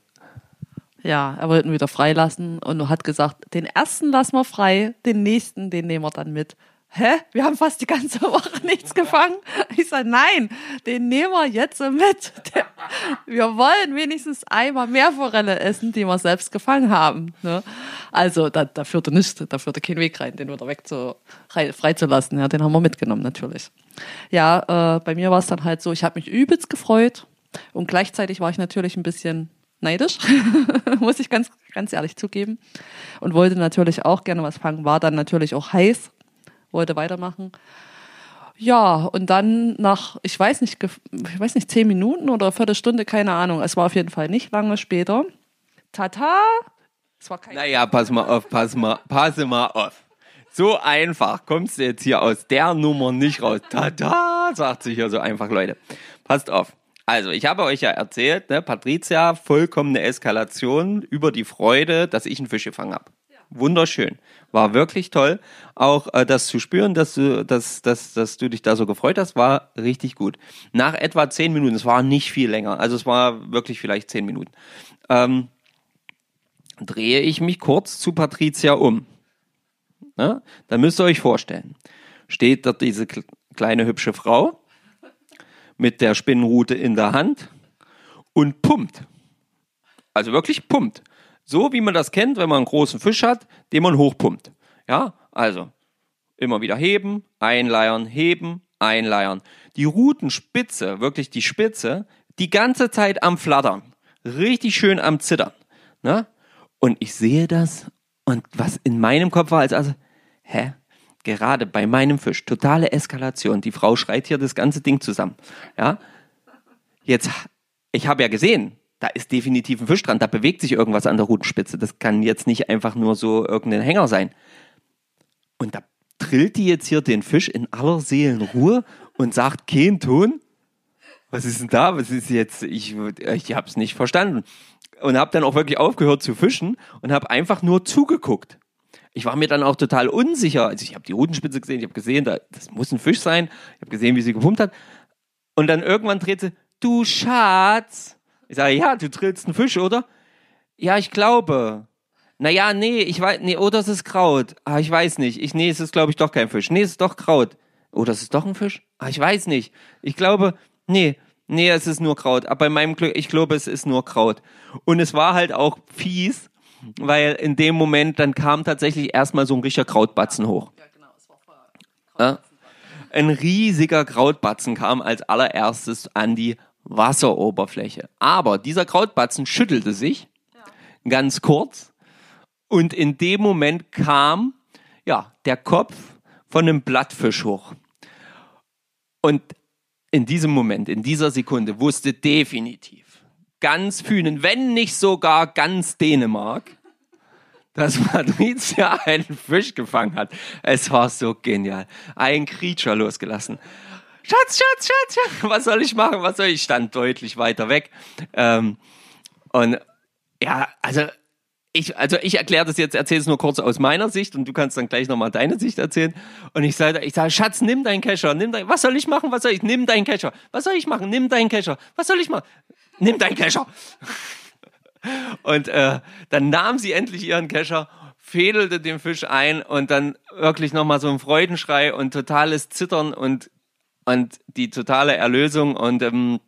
[SPEAKER 3] Ja, er wollte ihn wieder freilassen und hat gesagt, den ersten lassen wir frei, den nächsten, den nehmen wir dann mit. Hä, wir haben fast die ganze Woche nichts gefangen. Ich sage, nein, den nehmen wir jetzt mit. Wir wollen wenigstens einmal mehr Forelle essen, die wir selbst gefangen haben. Ne? Also da, da führte nichts, da führte kein Weg rein, den wieder weg zu, freizulassen. Ja, den haben wir mitgenommen natürlich. Ja, äh, bei mir war es dann halt so, ich habe mich übelst gefreut und gleichzeitig war ich natürlich ein bisschen neidisch, muss ich ganz, ganz ehrlich zugeben. Und wollte natürlich auch gerne was fangen, war dann natürlich auch heiß, wollte weitermachen. Ja, und dann nach, ich weiß nicht, ich weiß nicht, zehn Minuten oder Viertelstunde, keine Ahnung. Es war auf jeden Fall nicht lange später. Tata!
[SPEAKER 1] Es war kein naja, pass mal auf, pass mal, passe mal auf. So einfach kommst du jetzt hier aus der Nummer nicht raus. Tata, sagt sich hier so einfach, Leute. Passt auf. Also, ich habe euch ja erzählt, ne, Patricia, vollkommene Eskalation über die Freude, dass ich einen Fisch gefangen habe. Ja. Wunderschön. War wirklich toll. Auch äh, das zu spüren, dass du, dass, dass, dass du dich da so gefreut hast, war richtig gut. Nach etwa zehn Minuten, es war nicht viel länger, also es war wirklich vielleicht zehn Minuten, ähm, drehe ich mich kurz zu Patricia um. Ne? Da müsst ihr euch vorstellen, steht dort diese kleine hübsche Frau, mit der Spinnenrute in der Hand und pumpt. Also wirklich pumpt. So wie man das kennt, wenn man einen großen Fisch hat, den man hochpumpt. Ja, also immer wieder heben, einleiern, heben, einleiern. Die Rutenspitze, wirklich die Spitze, die ganze Zeit am Flattern. Richtig schön am Zittern. Ne? Und ich sehe das und was in meinem Kopf war, als also, hä? gerade bei meinem Fisch totale Eskalation. Die Frau schreit hier das ganze Ding zusammen. Ja, jetzt, ich habe ja gesehen, da ist definitiv ein Fisch dran, da bewegt sich irgendwas an der Rutenspitze. Das kann jetzt nicht einfach nur so irgendein Hänger sein. Und da trillt die jetzt hier den Fisch in aller Seelenruhe und sagt kein Ton. Was ist denn da? Was ist jetzt? Ich, ich habe es nicht verstanden. Und habe dann auch wirklich aufgehört zu fischen und habe einfach nur zugeguckt. Ich war mir dann auch total unsicher. Also ich habe die Rutenspitze gesehen, ich habe gesehen, da, das muss ein Fisch sein. Ich habe gesehen, wie sie gepumpt hat. Und dann irgendwann dreht sie, du Schatz. Ich sage, ja, du trillst einen Fisch, oder? Ja, ich glaube. Naja, nee, ich weiß, nee, oder es ist Kraut. Ah, ich weiß nicht. Ich, nee, es ist, glaube ich, doch kein Fisch. Nee, es ist doch Kraut. Oder es ist doch ein Fisch? Ah, ich weiß nicht. Ich glaube, nee, nee, es ist nur Kraut. Aber bei meinem Glück, ich glaube, es ist nur Kraut. Und es war halt auch fies, weil in dem Moment dann kam tatsächlich erstmal so ein richtiger Krautbatzen hoch. Ja, genau, es war ja? Ein riesiger Krautbatzen kam als allererstes an die Wasseroberfläche. Aber dieser Krautbatzen schüttelte sich ja. ganz kurz und in dem Moment kam ja der Kopf von einem Blattfisch hoch. Und in diesem Moment, in dieser Sekunde wusste definitiv ganz Fühnen, wenn nicht sogar ganz Dänemark, dass Patricia einen Fisch gefangen hat. Es war so genial. Ein Creature losgelassen. Schatz, Schatz, Schatz, Schatz, was soll ich machen? Was soll ich? Ich stand deutlich weiter weg. Ähm, und ja, also ich, also ich erkläre das jetzt, erzähle es nur kurz aus meiner Sicht und du kannst dann gleich nochmal deine Sicht erzählen. Und ich sage, ich sage, Schatz, nimm deinen Kescher, nimm dein, was soll ich machen? Was soll ich? Nimm deinen Kescher. Was soll ich machen? Nimm deinen Kescher. Was soll ich machen? Nimm deinen Kescher. Und äh, dann nahm sie endlich ihren Kescher, fädelte den Fisch ein und dann wirklich nochmal so ein Freudenschrei und totales Zittern und, und die totale Erlösung. Und ähm,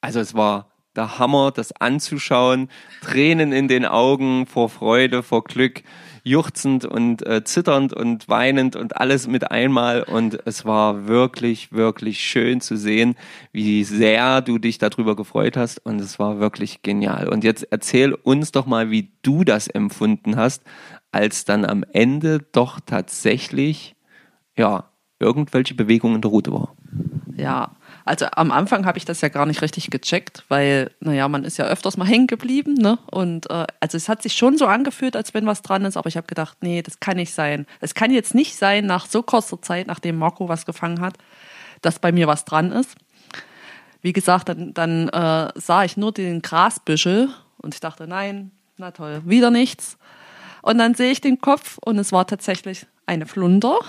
[SPEAKER 1] also es war der Hammer, das anzuschauen, Tränen in den Augen vor Freude, vor Glück, juchzend und äh, zitternd und weinend und alles mit einmal. Und es war wirklich, wirklich schön zu sehen, wie sehr du dich darüber gefreut hast. Und es war wirklich genial. Und jetzt erzähl uns doch mal, wie du das empfunden hast, als dann am Ende doch tatsächlich, ja, irgendwelche Bewegungen in der Route war.
[SPEAKER 3] Ja, also am Anfang habe ich das ja gar nicht richtig gecheckt, weil, naja, man ist ja öfters mal hängen geblieben, ne? Und äh, also es hat sich schon so angefühlt, als wenn was dran ist, aber ich habe gedacht, nee, das kann nicht sein. Es kann jetzt nicht sein, nach so kurzer Zeit, nachdem Marco was gefangen hat, dass bei mir was dran ist. Wie gesagt, dann, dann äh, sah ich nur den Grasbüschel und ich dachte, nein, na toll, wieder nichts. Und dann sehe ich den Kopf und es war tatsächlich eine Flunder.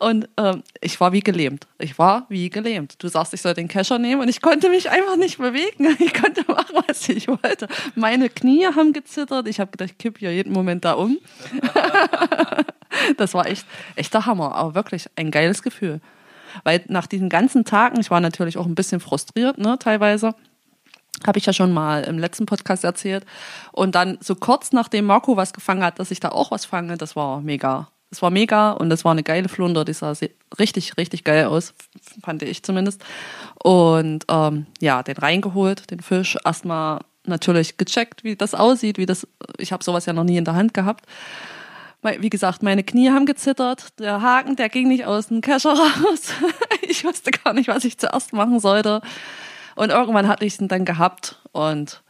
[SPEAKER 3] Und ähm, ich war wie gelähmt. Ich war wie gelähmt. Du sagst, ich soll den Kescher nehmen und ich konnte mich einfach nicht bewegen. Ich konnte machen, was ich wollte. Meine Knie haben gezittert. Ich habe gedacht, ich kipp hier jeden Moment da um. das war echt, echt der Hammer. Aber wirklich ein geiles Gefühl. Weil nach diesen ganzen Tagen, ich war natürlich auch ein bisschen frustriert, ne, teilweise. Habe ich ja schon mal im letzten Podcast erzählt. Und dann so kurz nachdem Marco was gefangen hat, dass ich da auch was fange, das war mega. Das war mega und das war eine geile Flunder, die sah richtig, richtig geil aus, fand ich zumindest. Und ähm, ja, den reingeholt, den Fisch, erstmal natürlich gecheckt, wie das aussieht, wie das, ich habe sowas ja noch nie in der Hand gehabt. Wie gesagt, meine Knie haben gezittert, der Haken, der ging nicht aus dem Kescher raus. ich wusste gar nicht, was ich zuerst machen sollte. Und irgendwann hatte ich ihn dann gehabt und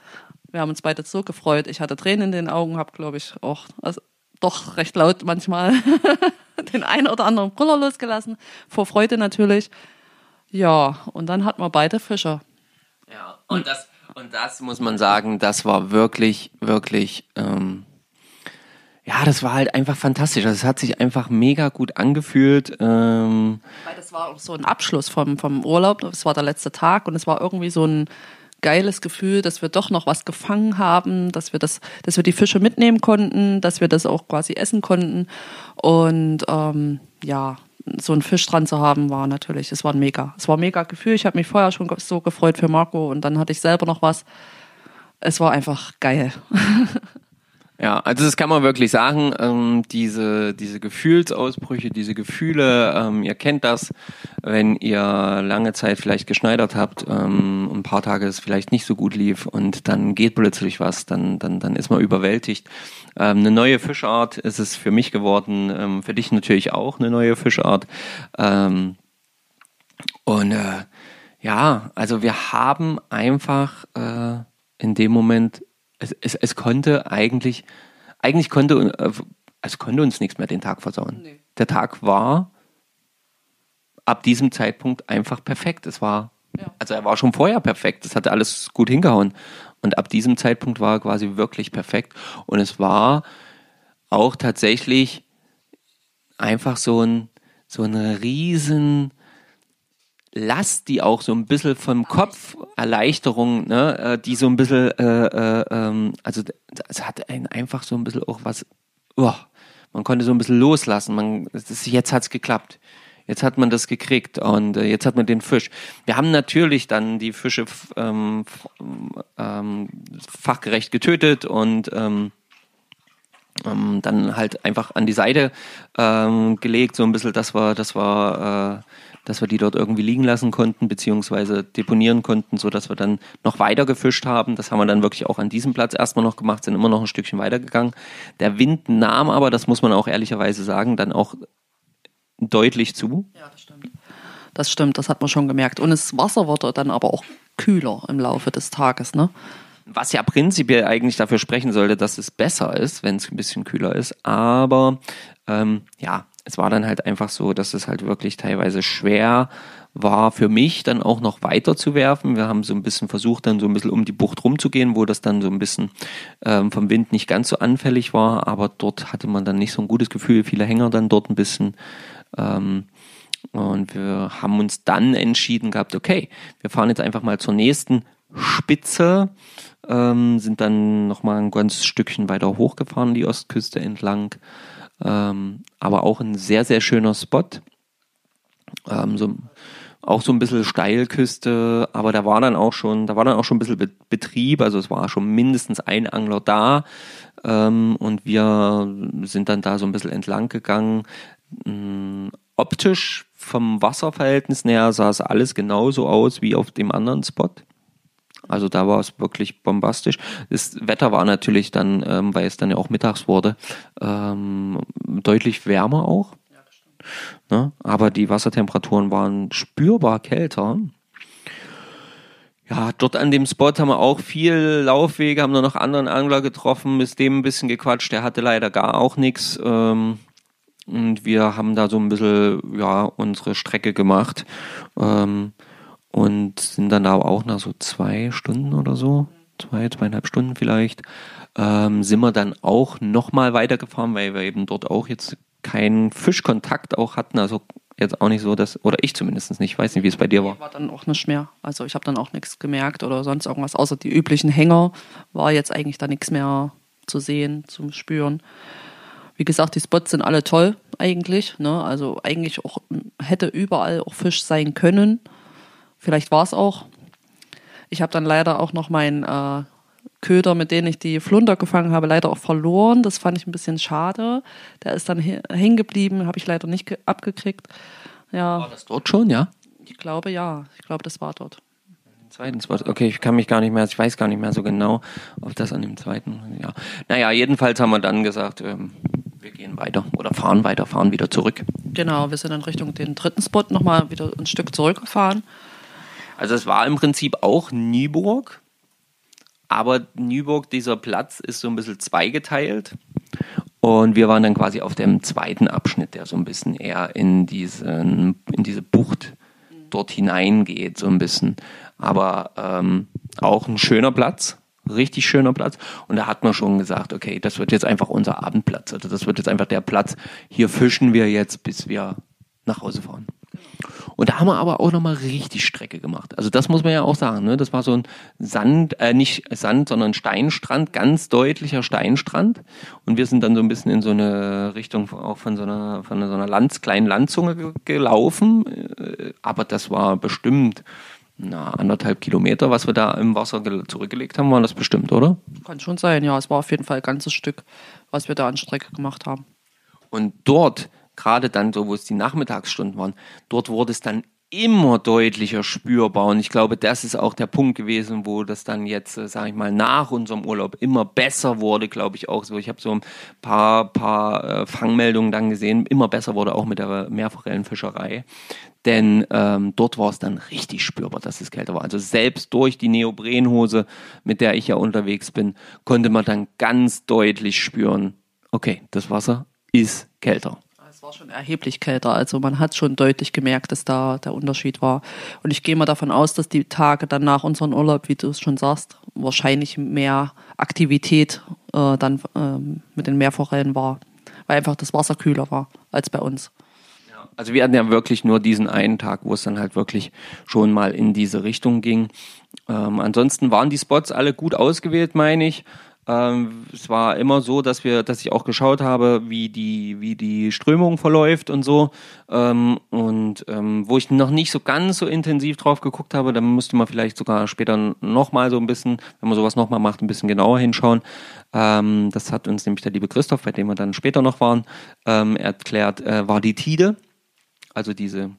[SPEAKER 3] wir haben uns beide so gefreut. Ich hatte Tränen in den Augen, habe, glaube ich, auch also doch recht laut manchmal den einen oder anderen Brüller losgelassen. Vor Freude natürlich. Ja, und dann hatten wir beide Fische.
[SPEAKER 1] Ja, und das, und das muss man sagen, das war wirklich, wirklich, ähm, ja, das war halt einfach fantastisch. Also es hat sich einfach mega gut angefühlt. Ähm,
[SPEAKER 3] Weil das war auch so ein Abschluss vom, vom Urlaub. Es war der letzte Tag und es war irgendwie so ein geiles Gefühl, dass wir doch noch was gefangen haben, dass wir das, dass wir die Fische mitnehmen konnten, dass wir das auch quasi essen konnten. Und ähm, ja, so einen Fisch dran zu haben, war natürlich, es war mega. Es war ein mega Gefühl. Ich habe mich vorher schon so gefreut für Marco und dann hatte ich selber noch was. Es war einfach geil.
[SPEAKER 1] Ja, also das kann man wirklich sagen. Ähm, diese, diese Gefühlsausbrüche, diese Gefühle, ähm, ihr kennt das, wenn ihr lange Zeit vielleicht geschneidert habt, ähm, ein paar Tage es vielleicht nicht so gut lief und dann geht plötzlich was, dann, dann, dann ist man überwältigt. Ähm, eine neue Fischart ist es für mich geworden, ähm, für dich natürlich auch eine neue Fischart. Ähm, und äh, ja, also wir haben einfach äh, in dem Moment es, es, es konnte eigentlich, eigentlich konnte, äh, es konnte uns nichts mehr den Tag versauen. Nee. Der Tag war ab diesem Zeitpunkt einfach perfekt. Es war, ja. also er war schon vorher perfekt. Es hatte alles gut hingehauen. Und ab diesem Zeitpunkt war er quasi wirklich perfekt. Und es war auch tatsächlich einfach so ein, so ein riesen, Last, die auch so ein bisschen vom Kopf, Erleichterung, ne, äh, die so ein bisschen, äh, äh, ähm, also es hat einen einfach so ein bisschen auch was, oh, man konnte so ein bisschen loslassen. Man, ist, jetzt hat's geklappt. Jetzt hat man das gekriegt und äh, jetzt hat man den Fisch. Wir haben natürlich dann die Fische ähm, ähm, fachgerecht getötet und ähm, ähm, dann halt einfach an die Seite ähm, gelegt, so ein bisschen, das war, das war äh, dass wir die dort irgendwie liegen lassen konnten, beziehungsweise deponieren konnten, sodass wir dann noch weiter gefischt haben. Das haben wir dann wirklich auch an diesem Platz erstmal noch gemacht, sind immer noch ein Stückchen weitergegangen. Der Wind nahm aber, das muss man auch ehrlicherweise sagen, dann auch deutlich zu.
[SPEAKER 3] Ja, das stimmt. Das stimmt, das hat man schon gemerkt. Und das Wasser wurde dann aber auch kühler im Laufe des Tages, ne?
[SPEAKER 1] Was ja prinzipiell eigentlich dafür sprechen sollte, dass es besser ist, wenn es ein bisschen kühler ist. Aber ähm, ja, es war dann halt einfach so, dass es halt wirklich teilweise schwer war für mich dann auch noch weiter zu werfen. Wir haben so ein bisschen versucht, dann so ein bisschen um die Bucht rumzugehen, wo das dann so ein bisschen ähm, vom Wind nicht ganz so anfällig war, aber dort hatte man dann nicht so ein gutes Gefühl, viele Hänger dann dort ein bisschen. Ähm, und wir haben uns dann entschieden gehabt, okay, wir fahren jetzt einfach mal zur nächsten Spitze, ähm, sind dann nochmal ein ganz Stückchen weiter hochgefahren, die Ostküste entlang ähm, aber auch ein sehr, sehr schöner Spot. Ähm, so, auch so ein bisschen Steilküste, aber da war dann auch schon, da war dann auch schon ein bisschen Betrieb, also es war schon mindestens ein Angler da ähm, und wir sind dann da so ein bisschen entlang gegangen. Ähm, optisch vom Wasserverhältnis näher sah es alles genauso aus wie auf dem anderen Spot. Also da war es wirklich bombastisch. Das Wetter war natürlich dann, ähm, weil es dann ja auch mittags wurde, ähm, deutlich wärmer auch. Ja, das stimmt. Ne? Aber die Wassertemperaturen waren spürbar kälter. Ja, dort an dem Spot haben wir auch viel Laufwege, haben wir noch anderen Angler getroffen, mit dem ein bisschen gequatscht. Der hatte leider gar auch nichts. Ähm, und wir haben da so ein bisschen, ja, unsere Strecke gemacht. Ähm, und sind dann aber auch nach so zwei Stunden oder so, zwei, zweieinhalb Stunden vielleicht, ähm, sind wir dann auch nochmal weitergefahren, weil wir eben dort auch jetzt keinen Fischkontakt auch hatten. Also jetzt auch nicht so, dass, oder ich zumindest nicht, ich weiß nicht, wie es bei dir war.
[SPEAKER 3] War dann auch nicht mehr. Also ich habe dann auch nichts gemerkt oder sonst irgendwas, außer die üblichen Hänger war jetzt eigentlich da nichts mehr zu sehen, zum Spüren. Wie gesagt, die Spots sind alle toll eigentlich. Ne? Also eigentlich auch hätte überall auch Fisch sein können. Vielleicht war es auch. Ich habe dann leider auch noch meinen äh, Köder, mit denen ich die Flunder gefangen habe, leider auch verloren. Das fand ich ein bisschen schade. Der ist dann hängen geblieben, habe ich leider nicht abgekriegt. Ja.
[SPEAKER 1] War das dort schon, ja?
[SPEAKER 3] Ich glaube ja. Ich glaube, das war dort.
[SPEAKER 1] Zweiten Spot. Okay, ich kann mich gar nicht mehr, ich weiß gar nicht mehr so genau, ob das an dem zweiten, ja. Naja, jedenfalls haben wir dann gesagt, ähm, wir gehen weiter oder fahren weiter, fahren wieder zurück.
[SPEAKER 3] Genau, wir sind in Richtung den dritten Spot nochmal wieder ein Stück zurückgefahren.
[SPEAKER 1] Also es war im Prinzip auch Nyburg, aber Nyburg, dieser Platz ist so ein bisschen zweigeteilt. Und wir waren dann quasi auf dem zweiten Abschnitt, der so ein bisschen eher in, diesen, in diese Bucht dort hineingeht, so ein bisschen. Aber ähm, auch ein schöner Platz, richtig schöner Platz. Und da hat man schon gesagt, okay, das wird jetzt einfach unser Abendplatz. Also das wird jetzt einfach der Platz. Hier fischen wir jetzt, bis wir nach Hause fahren. Und da haben wir aber auch nochmal richtig Strecke gemacht. Also das muss man ja auch sagen. Ne? Das war so ein Sand, äh, nicht Sand, sondern Steinstrand, ganz deutlicher Steinstrand. Und wir sind dann so ein bisschen in so eine Richtung auch von so einer, von so einer Lands, kleinen Landzunge gelaufen. Äh, aber das war bestimmt na, anderthalb Kilometer, was wir da im Wasser zurückgelegt haben, waren das bestimmt, oder?
[SPEAKER 3] Kann schon sein, ja. Es war auf jeden Fall ein ganzes Stück, was wir da an Strecke gemacht haben.
[SPEAKER 1] Und dort, gerade dann so, wo es die Nachmittagsstunden waren, dort wurde es dann immer deutlicher spürbar. Und ich glaube, das ist auch der Punkt gewesen, wo das dann jetzt, äh, sage ich mal, nach unserem Urlaub immer besser wurde, glaube ich auch so. Ich habe so ein paar, paar äh, Fangmeldungen dann gesehen, immer besser wurde auch mit der Meerforellenfischerei. Denn ähm, dort war es dann richtig spürbar, dass es kälter war. Also selbst durch die Neoprenhose, mit der ich ja unterwegs bin, konnte man dann ganz deutlich spüren, okay, das Wasser ist kälter
[SPEAKER 3] es war schon erheblich kälter. Also man hat schon deutlich gemerkt, dass da der Unterschied war. Und ich gehe mal davon aus, dass die Tage dann nach unserem Urlaub, wie du es schon sagst, wahrscheinlich mehr Aktivität äh, dann ähm, mit den Meerforellen war. Weil einfach das Wasser kühler war als bei uns.
[SPEAKER 1] Also wir hatten ja wirklich nur diesen einen Tag, wo es dann halt wirklich schon mal in diese Richtung ging. Ähm, ansonsten waren die Spots alle gut ausgewählt, meine ich. Ähm, es war immer so, dass wir, dass ich auch geschaut habe, wie die, wie die Strömung verläuft und so. Ähm, und ähm, wo ich noch nicht so ganz so intensiv drauf geguckt habe, dann müsste man vielleicht sogar später nochmal so ein bisschen, wenn man sowas nochmal macht, ein bisschen genauer hinschauen. Ähm, das hat uns nämlich der liebe Christoph, bei dem wir dann später noch waren, ähm, erklärt, äh, war die Tide. Also diese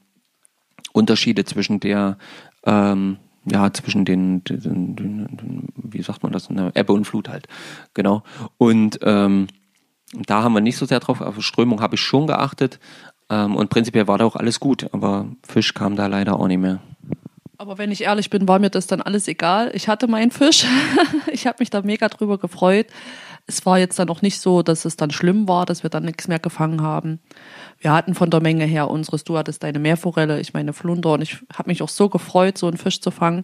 [SPEAKER 1] Unterschiede zwischen der ähm, ja, zwischen den, den, den, wie sagt man das, eine Ebbe und Flut halt. Genau. Und ähm, da haben wir nicht so sehr drauf, auf Strömung habe ich schon geachtet. Ähm, und prinzipiell war da auch alles gut, aber Fisch kam da leider auch nicht mehr.
[SPEAKER 3] Aber wenn ich ehrlich bin, war mir das dann alles egal. Ich hatte meinen Fisch. ich habe mich da mega drüber gefreut. Es war jetzt dann auch nicht so, dass es dann schlimm war, dass wir dann nichts mehr gefangen haben. Wir hatten von der Menge her unseres, du hattest deine Meerforelle, ich meine Flunder und ich habe mich auch so gefreut, so einen Fisch zu fangen.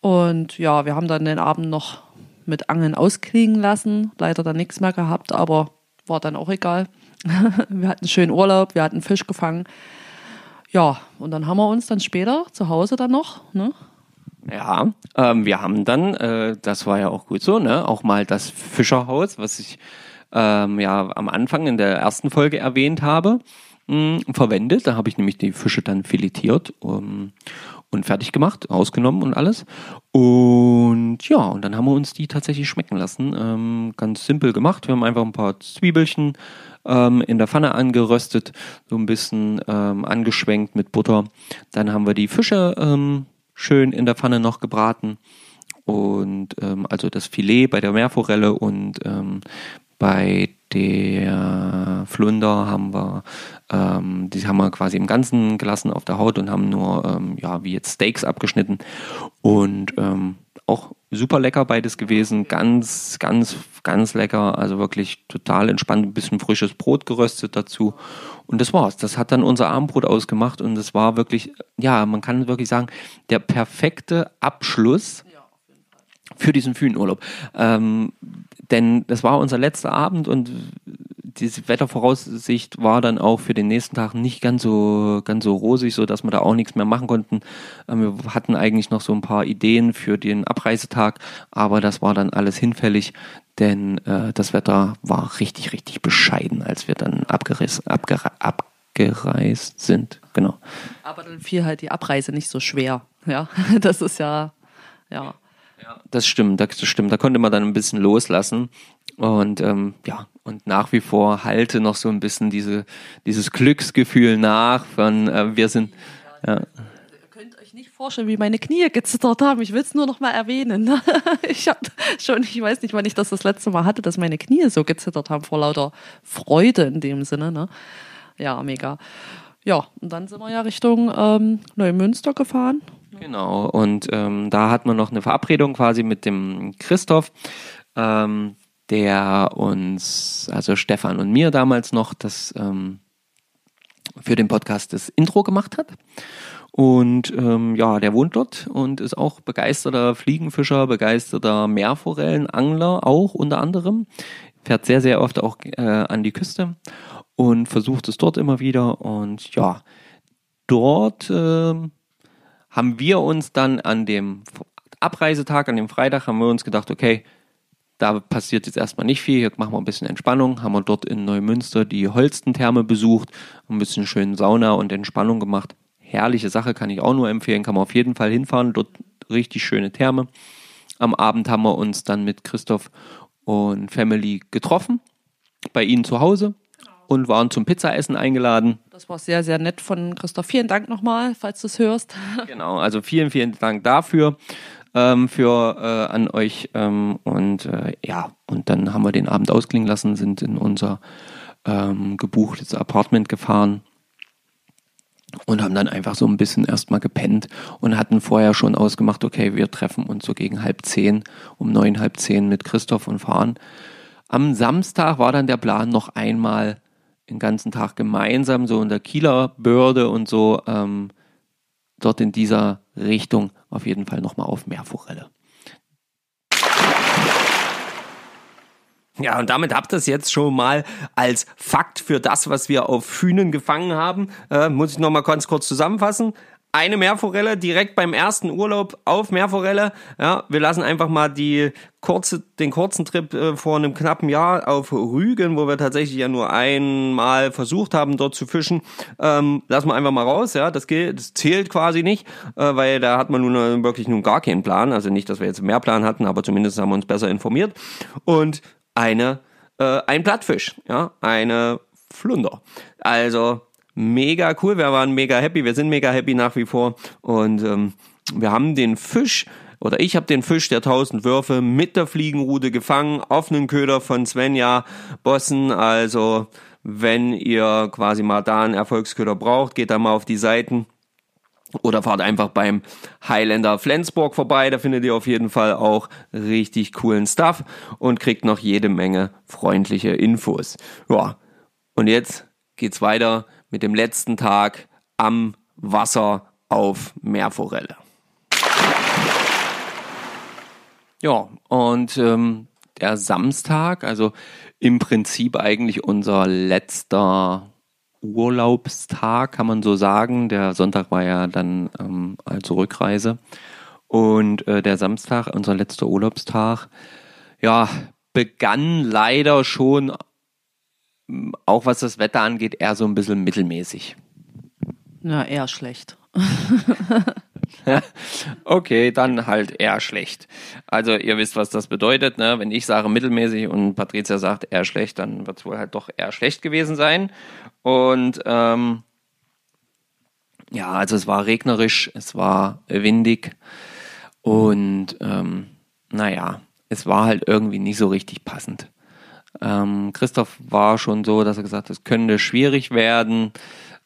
[SPEAKER 3] Und ja, wir haben dann den Abend noch mit Angeln ausklingen lassen, leider dann nichts mehr gehabt, aber war dann auch egal. wir hatten einen schönen Urlaub, wir hatten Fisch gefangen. Ja, und dann haben wir uns dann später zu Hause dann noch, ne?
[SPEAKER 1] Ja, ähm, wir haben dann, äh, das war ja auch gut so, ne, auch mal das Fischerhaus, was ich ähm, ja am Anfang in der ersten Folge erwähnt habe, mh, verwendet. Da habe ich nämlich die Fische dann filetiert um, und fertig gemacht, ausgenommen und alles. Und ja, und dann haben wir uns die tatsächlich schmecken lassen. Ähm, ganz simpel gemacht. Wir haben einfach ein paar Zwiebelchen ähm, in der Pfanne angeröstet, so ein bisschen ähm, angeschwenkt mit Butter. Dann haben wir die Fische ähm, schön in der Pfanne noch gebraten. Und ähm, also das Filet bei der Meerforelle und ähm, bei der Flunder haben wir, ähm, die haben wir quasi im Ganzen gelassen auf der Haut und haben nur, ähm, ja, wie jetzt Steaks abgeschnitten. Und ähm, auch super lecker beides gewesen. Ganz, ganz, ganz lecker. Also wirklich total entspannt. Ein bisschen frisches Brot geröstet dazu. Und das war's. Das hat dann unser Abendbrot ausgemacht. Und es war wirklich, ja, man kann wirklich sagen, der perfekte Abschluss für diesen Fühnurlaub. Ähm, denn das war unser letzter Abend und diese Wettervoraussicht war dann auch für den nächsten Tag nicht ganz so, ganz so rosig, so dass wir da auch nichts mehr machen konnten. Ähm, wir hatten eigentlich noch so ein paar Ideen für den Abreisetag, aber das war dann alles hinfällig, denn äh, das Wetter war richtig, richtig bescheiden, als wir dann abgere, abgereist sind. Genau.
[SPEAKER 3] Aber dann fiel halt die Abreise nicht so schwer. Ja, das ist ja, ja.
[SPEAKER 1] Ja, das stimmt, das stimmt. Da konnte man dann ein bisschen loslassen. Und ähm, ja, und nach wie vor halte noch so ein bisschen diese, dieses Glücksgefühl nach von äh, wir sind. Ja.
[SPEAKER 3] Ihr könnt euch nicht vorstellen, wie meine Knie gezittert haben. Ich will es nur noch mal erwähnen. Ich habe schon, ich weiß nicht, wann ich das das letzte Mal hatte, dass meine Knie so gezittert haben vor lauter Freude in dem Sinne. Ne? Ja, mega. Ja, und dann sind wir ja Richtung ähm, Neumünster gefahren.
[SPEAKER 1] Genau, und ähm, da hat man noch eine Verabredung quasi mit dem Christoph, ähm, der uns, also Stefan und mir damals noch, das ähm, für den Podcast das Intro gemacht hat. Und ähm, ja, der wohnt dort und ist auch begeisterter Fliegenfischer, begeisterter Meerforellenangler auch unter anderem. Fährt sehr, sehr oft auch äh, an die Küste und versucht es dort immer wieder. Und ja, dort äh, haben wir uns dann an dem Abreisetag, an dem Freitag, haben wir uns gedacht, okay, da passiert jetzt erstmal nicht viel, hier machen wir ein bisschen Entspannung, haben wir dort in Neumünster die Holstentherme besucht, ein bisschen schön Sauna und Entspannung gemacht. Herrliche Sache, kann ich auch nur empfehlen, kann man auf jeden Fall hinfahren, dort richtig schöne Therme. Am Abend haben wir uns dann mit Christoph und Family getroffen, bei ihnen zu Hause und waren zum Pizzaessen eingeladen.
[SPEAKER 3] Das war sehr, sehr nett von Christoph. Vielen Dank nochmal, falls du es hörst.
[SPEAKER 1] Genau, also vielen, vielen Dank dafür. Ähm, für äh, an euch ähm, und äh, ja und dann haben wir den Abend ausklingen lassen, sind in unser ähm, gebuchtes Apartment gefahren und haben dann einfach so ein bisschen erstmal gepennt und hatten vorher schon ausgemacht, okay, wir treffen uns so gegen halb zehn, um neun, halb zehn mit Christoph und fahren. Am Samstag war dann der Plan noch einmal den ganzen Tag gemeinsam so in der Kieler Börde und so ähm, dort in dieser Richtung auf jeden Fall nochmal auf Meerforelle. Ja, und damit habt ihr es jetzt schon mal als Fakt für das, was wir auf Fühnen gefangen haben. Äh, muss ich nochmal ganz kurz zusammenfassen eine Meerforelle direkt beim ersten Urlaub auf Meerforelle. Ja, wir lassen einfach mal die kurze, den kurzen Trip äh, vor einem knappen Jahr auf Rügen, wo wir tatsächlich ja nur einmal versucht haben, dort zu fischen. Ähm, lassen wir einfach mal raus. Ja, das geht, das zählt quasi nicht, äh, weil da hat man nun äh, wirklich nun gar keinen Plan. Also nicht, dass wir jetzt mehr Plan hatten, aber zumindest haben wir uns besser informiert. Und eine, äh, ein Plattfisch, ja, eine Flunder. Also mega cool. Wir waren mega happy. Wir sind mega happy nach wie vor. Und ähm, wir haben den Fisch oder ich habe den Fisch der tausend Würfe mit der Fliegenrute gefangen auf einen Köder von Svenja Bossen. Also wenn ihr quasi mal da einen Erfolgsköder braucht, geht da mal auf die Seiten. Oder fahrt einfach beim Highlander Flensburg vorbei, da findet ihr auf jeden Fall auch richtig coolen Stuff und kriegt noch jede Menge freundliche Infos. Ja, und jetzt geht's weiter mit dem letzten Tag am Wasser auf Meerforelle. Ja, und ähm, der Samstag, also im Prinzip eigentlich unser letzter Urlaubstag, kann man so sagen. Der Sonntag war ja dann ähm, als Rückreise. Und äh, der Samstag, unser letzter Urlaubstag, ja, begann leider schon auch was das Wetter angeht, eher so ein bisschen mittelmäßig.
[SPEAKER 3] Na, eher schlecht.
[SPEAKER 1] okay, dann halt eher schlecht. Also ihr wisst, was das bedeutet. Ne? Wenn ich sage mittelmäßig und Patricia sagt eher schlecht, dann wird es wohl halt doch eher schlecht gewesen sein. Und ähm, ja, also es war regnerisch, es war windig und ähm, naja, es war halt irgendwie nicht so richtig passend. Ähm, Christoph war schon so, dass er gesagt hat, es könnte schwierig werden.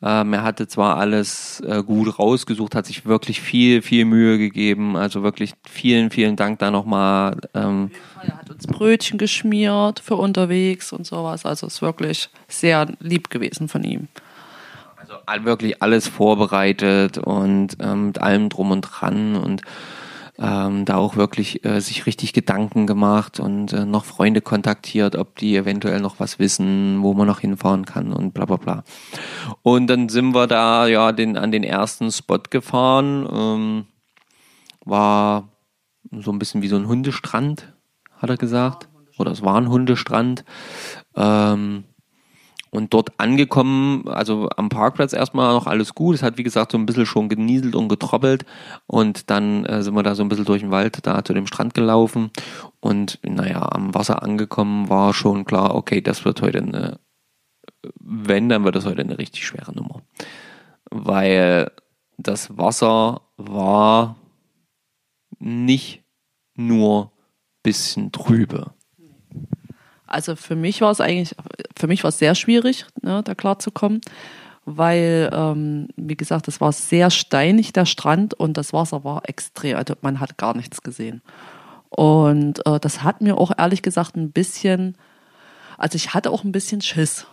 [SPEAKER 1] Ähm, er hatte zwar alles äh, gut rausgesucht, hat sich wirklich viel, viel Mühe gegeben. Also wirklich vielen, vielen Dank da nochmal. Ähm,
[SPEAKER 3] er hat uns Brötchen geschmiert für unterwegs und sowas. Also es ist wirklich sehr lieb gewesen von ihm.
[SPEAKER 1] Also wirklich alles vorbereitet und ähm, mit allem drum und dran und ähm, da auch wirklich äh, sich richtig Gedanken gemacht und äh, noch Freunde kontaktiert, ob die eventuell noch was wissen, wo man noch hinfahren kann und bla bla bla. Und dann sind wir da ja den, an den ersten Spot gefahren. Ähm, war so ein bisschen wie so ein Hundestrand, hat er gesagt. Oder es war ein Hundestrand. Ähm, und dort angekommen, also am Parkplatz erstmal noch alles gut. Es hat, wie gesagt, so ein bisschen schon genieselt und getroppelt. Und dann äh, sind wir da so ein bisschen durch den Wald da zu dem Strand gelaufen. Und naja, am Wasser angekommen war schon klar, okay, das wird heute eine, wenn, dann wird das heute eine richtig schwere Nummer. Weil das Wasser war nicht nur bisschen trübe.
[SPEAKER 3] Also für mich war es eigentlich, für mich war es sehr schwierig, ne, da klarzukommen, weil, ähm, wie gesagt, es war sehr steinig, der Strand, und das Wasser war extrem, also man hat gar nichts gesehen. Und äh, das hat mir auch ehrlich gesagt ein bisschen, also ich hatte auch ein bisschen Schiss,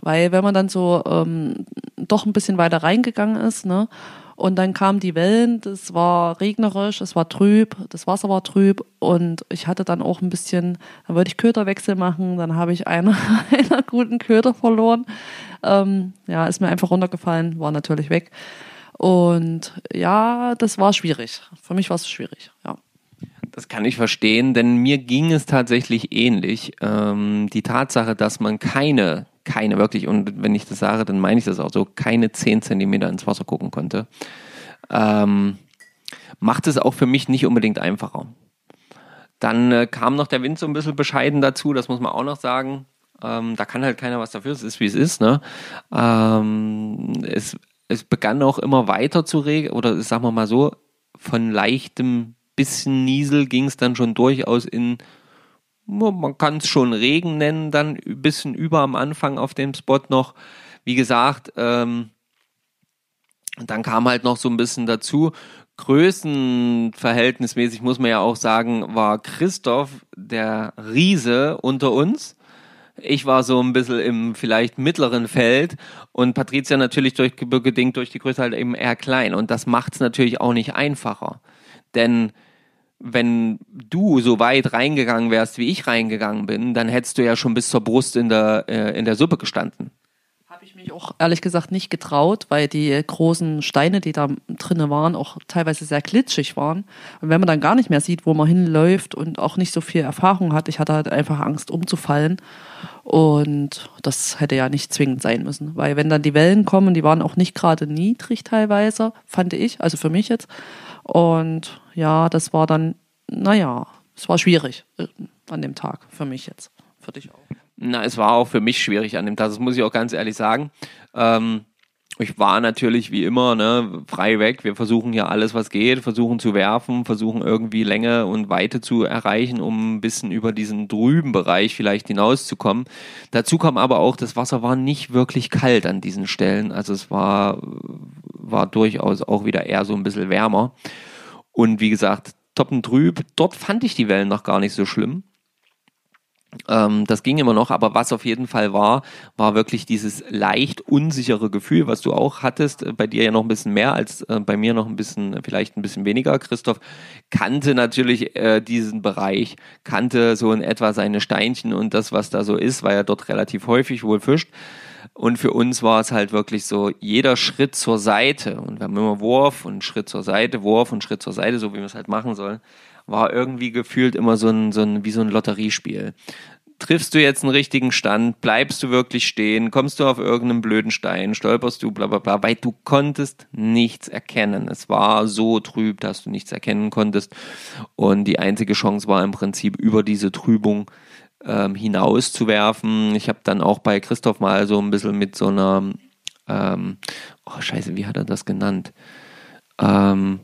[SPEAKER 3] weil wenn man dann so ähm, doch ein bisschen weiter reingegangen ist, ne, und dann kamen die Wellen, das war regnerisch, es war trüb, das Wasser war trüb und ich hatte dann auch ein bisschen, dann wollte ich Köderwechsel machen, dann habe ich einen, einen guten Köder verloren. Ähm, ja, ist mir einfach runtergefallen, war natürlich weg. Und ja, das war schwierig. Für mich war es schwierig, ja.
[SPEAKER 1] Das kann ich verstehen, denn mir ging es tatsächlich ähnlich. Ähm, die Tatsache, dass man keine keine wirklich, und wenn ich das sage, dann meine ich das auch so, keine 10 Zentimeter ins Wasser gucken konnte, ähm, macht es auch für mich nicht unbedingt einfacher. Dann äh, kam noch der Wind so ein bisschen bescheiden dazu, das muss man auch noch sagen. Ähm, da kann halt keiner was dafür, es ist wie es ist. Ne? Ähm, es, es begann auch immer weiter zu regeln, oder sagen wir mal so, von leichtem bisschen Niesel ging es dann schon durchaus in man kann es schon Regen nennen, dann ein bisschen über am Anfang auf dem Spot noch. Wie gesagt, ähm, dann kam halt noch so ein bisschen dazu. Größenverhältnismäßig muss man ja auch sagen, war Christoph der Riese unter uns. Ich war so ein bisschen im vielleicht mittleren Feld und Patricia natürlich durch, bedingt durch die Größe halt eben eher klein. Und das macht es natürlich auch nicht einfacher. Denn wenn du so weit reingegangen wärst, wie ich reingegangen bin, dann hättest du ja schon bis zur Brust in der, äh, in der Suppe gestanden.
[SPEAKER 3] Habe ich mich auch ehrlich gesagt nicht getraut, weil die großen Steine, die da drinnen waren, auch teilweise sehr glitschig waren. Und wenn man dann gar nicht mehr sieht, wo man hinläuft und auch nicht so viel Erfahrung hat, ich hatte halt einfach Angst umzufallen. Und das hätte ja nicht zwingend sein müssen, weil wenn dann die Wellen kommen, die waren auch nicht gerade niedrig teilweise, fand ich, also für mich jetzt. Und ja, das war dann, naja, es war schwierig äh, an dem Tag für mich jetzt. Für dich auch.
[SPEAKER 1] Na, es war auch für mich schwierig an dem Tag, das muss ich auch ganz ehrlich sagen. Ähm, ich war natürlich wie immer ne, frei weg. Wir versuchen ja alles, was geht, versuchen zu werfen, versuchen irgendwie Länge und Weite zu erreichen, um ein bisschen über diesen trüben Bereich vielleicht hinauszukommen. Dazu kam aber auch, das Wasser war nicht wirklich kalt an diesen Stellen. Also es war, war durchaus auch wieder eher so ein bisschen wärmer. Und wie gesagt, trüb. Dort fand ich die Wellen noch gar nicht so schlimm. Ähm, das ging immer noch, aber was auf jeden Fall war, war wirklich dieses leicht unsichere Gefühl, was du auch hattest, äh, bei dir ja noch ein bisschen mehr als äh, bei mir noch ein bisschen, vielleicht ein bisschen weniger. Christoph kannte natürlich äh, diesen Bereich, kannte so in etwa seine Steinchen und das, was da so ist, weil er dort relativ häufig wohl fischt. Und für uns war es halt wirklich so, jeder Schritt zur Seite, und wir haben immer Wurf und Schritt zur Seite, Wurf und Schritt zur Seite, so wie wir es halt machen sollen, war irgendwie gefühlt immer so ein, so ein, wie so ein Lotteriespiel. Triffst du jetzt einen richtigen Stand, bleibst du wirklich stehen, kommst du auf irgendeinen blöden Stein, stolperst du, bla bla bla, weil du konntest nichts erkennen. Es war so trüb, dass du nichts erkennen konntest. Und die einzige Chance war im Prinzip über diese Trübung ähm, hinauszuwerfen. Ich habe dann auch bei Christoph mal so ein bisschen mit so einer, ähm, oh scheiße, wie hat er das genannt? Ähm,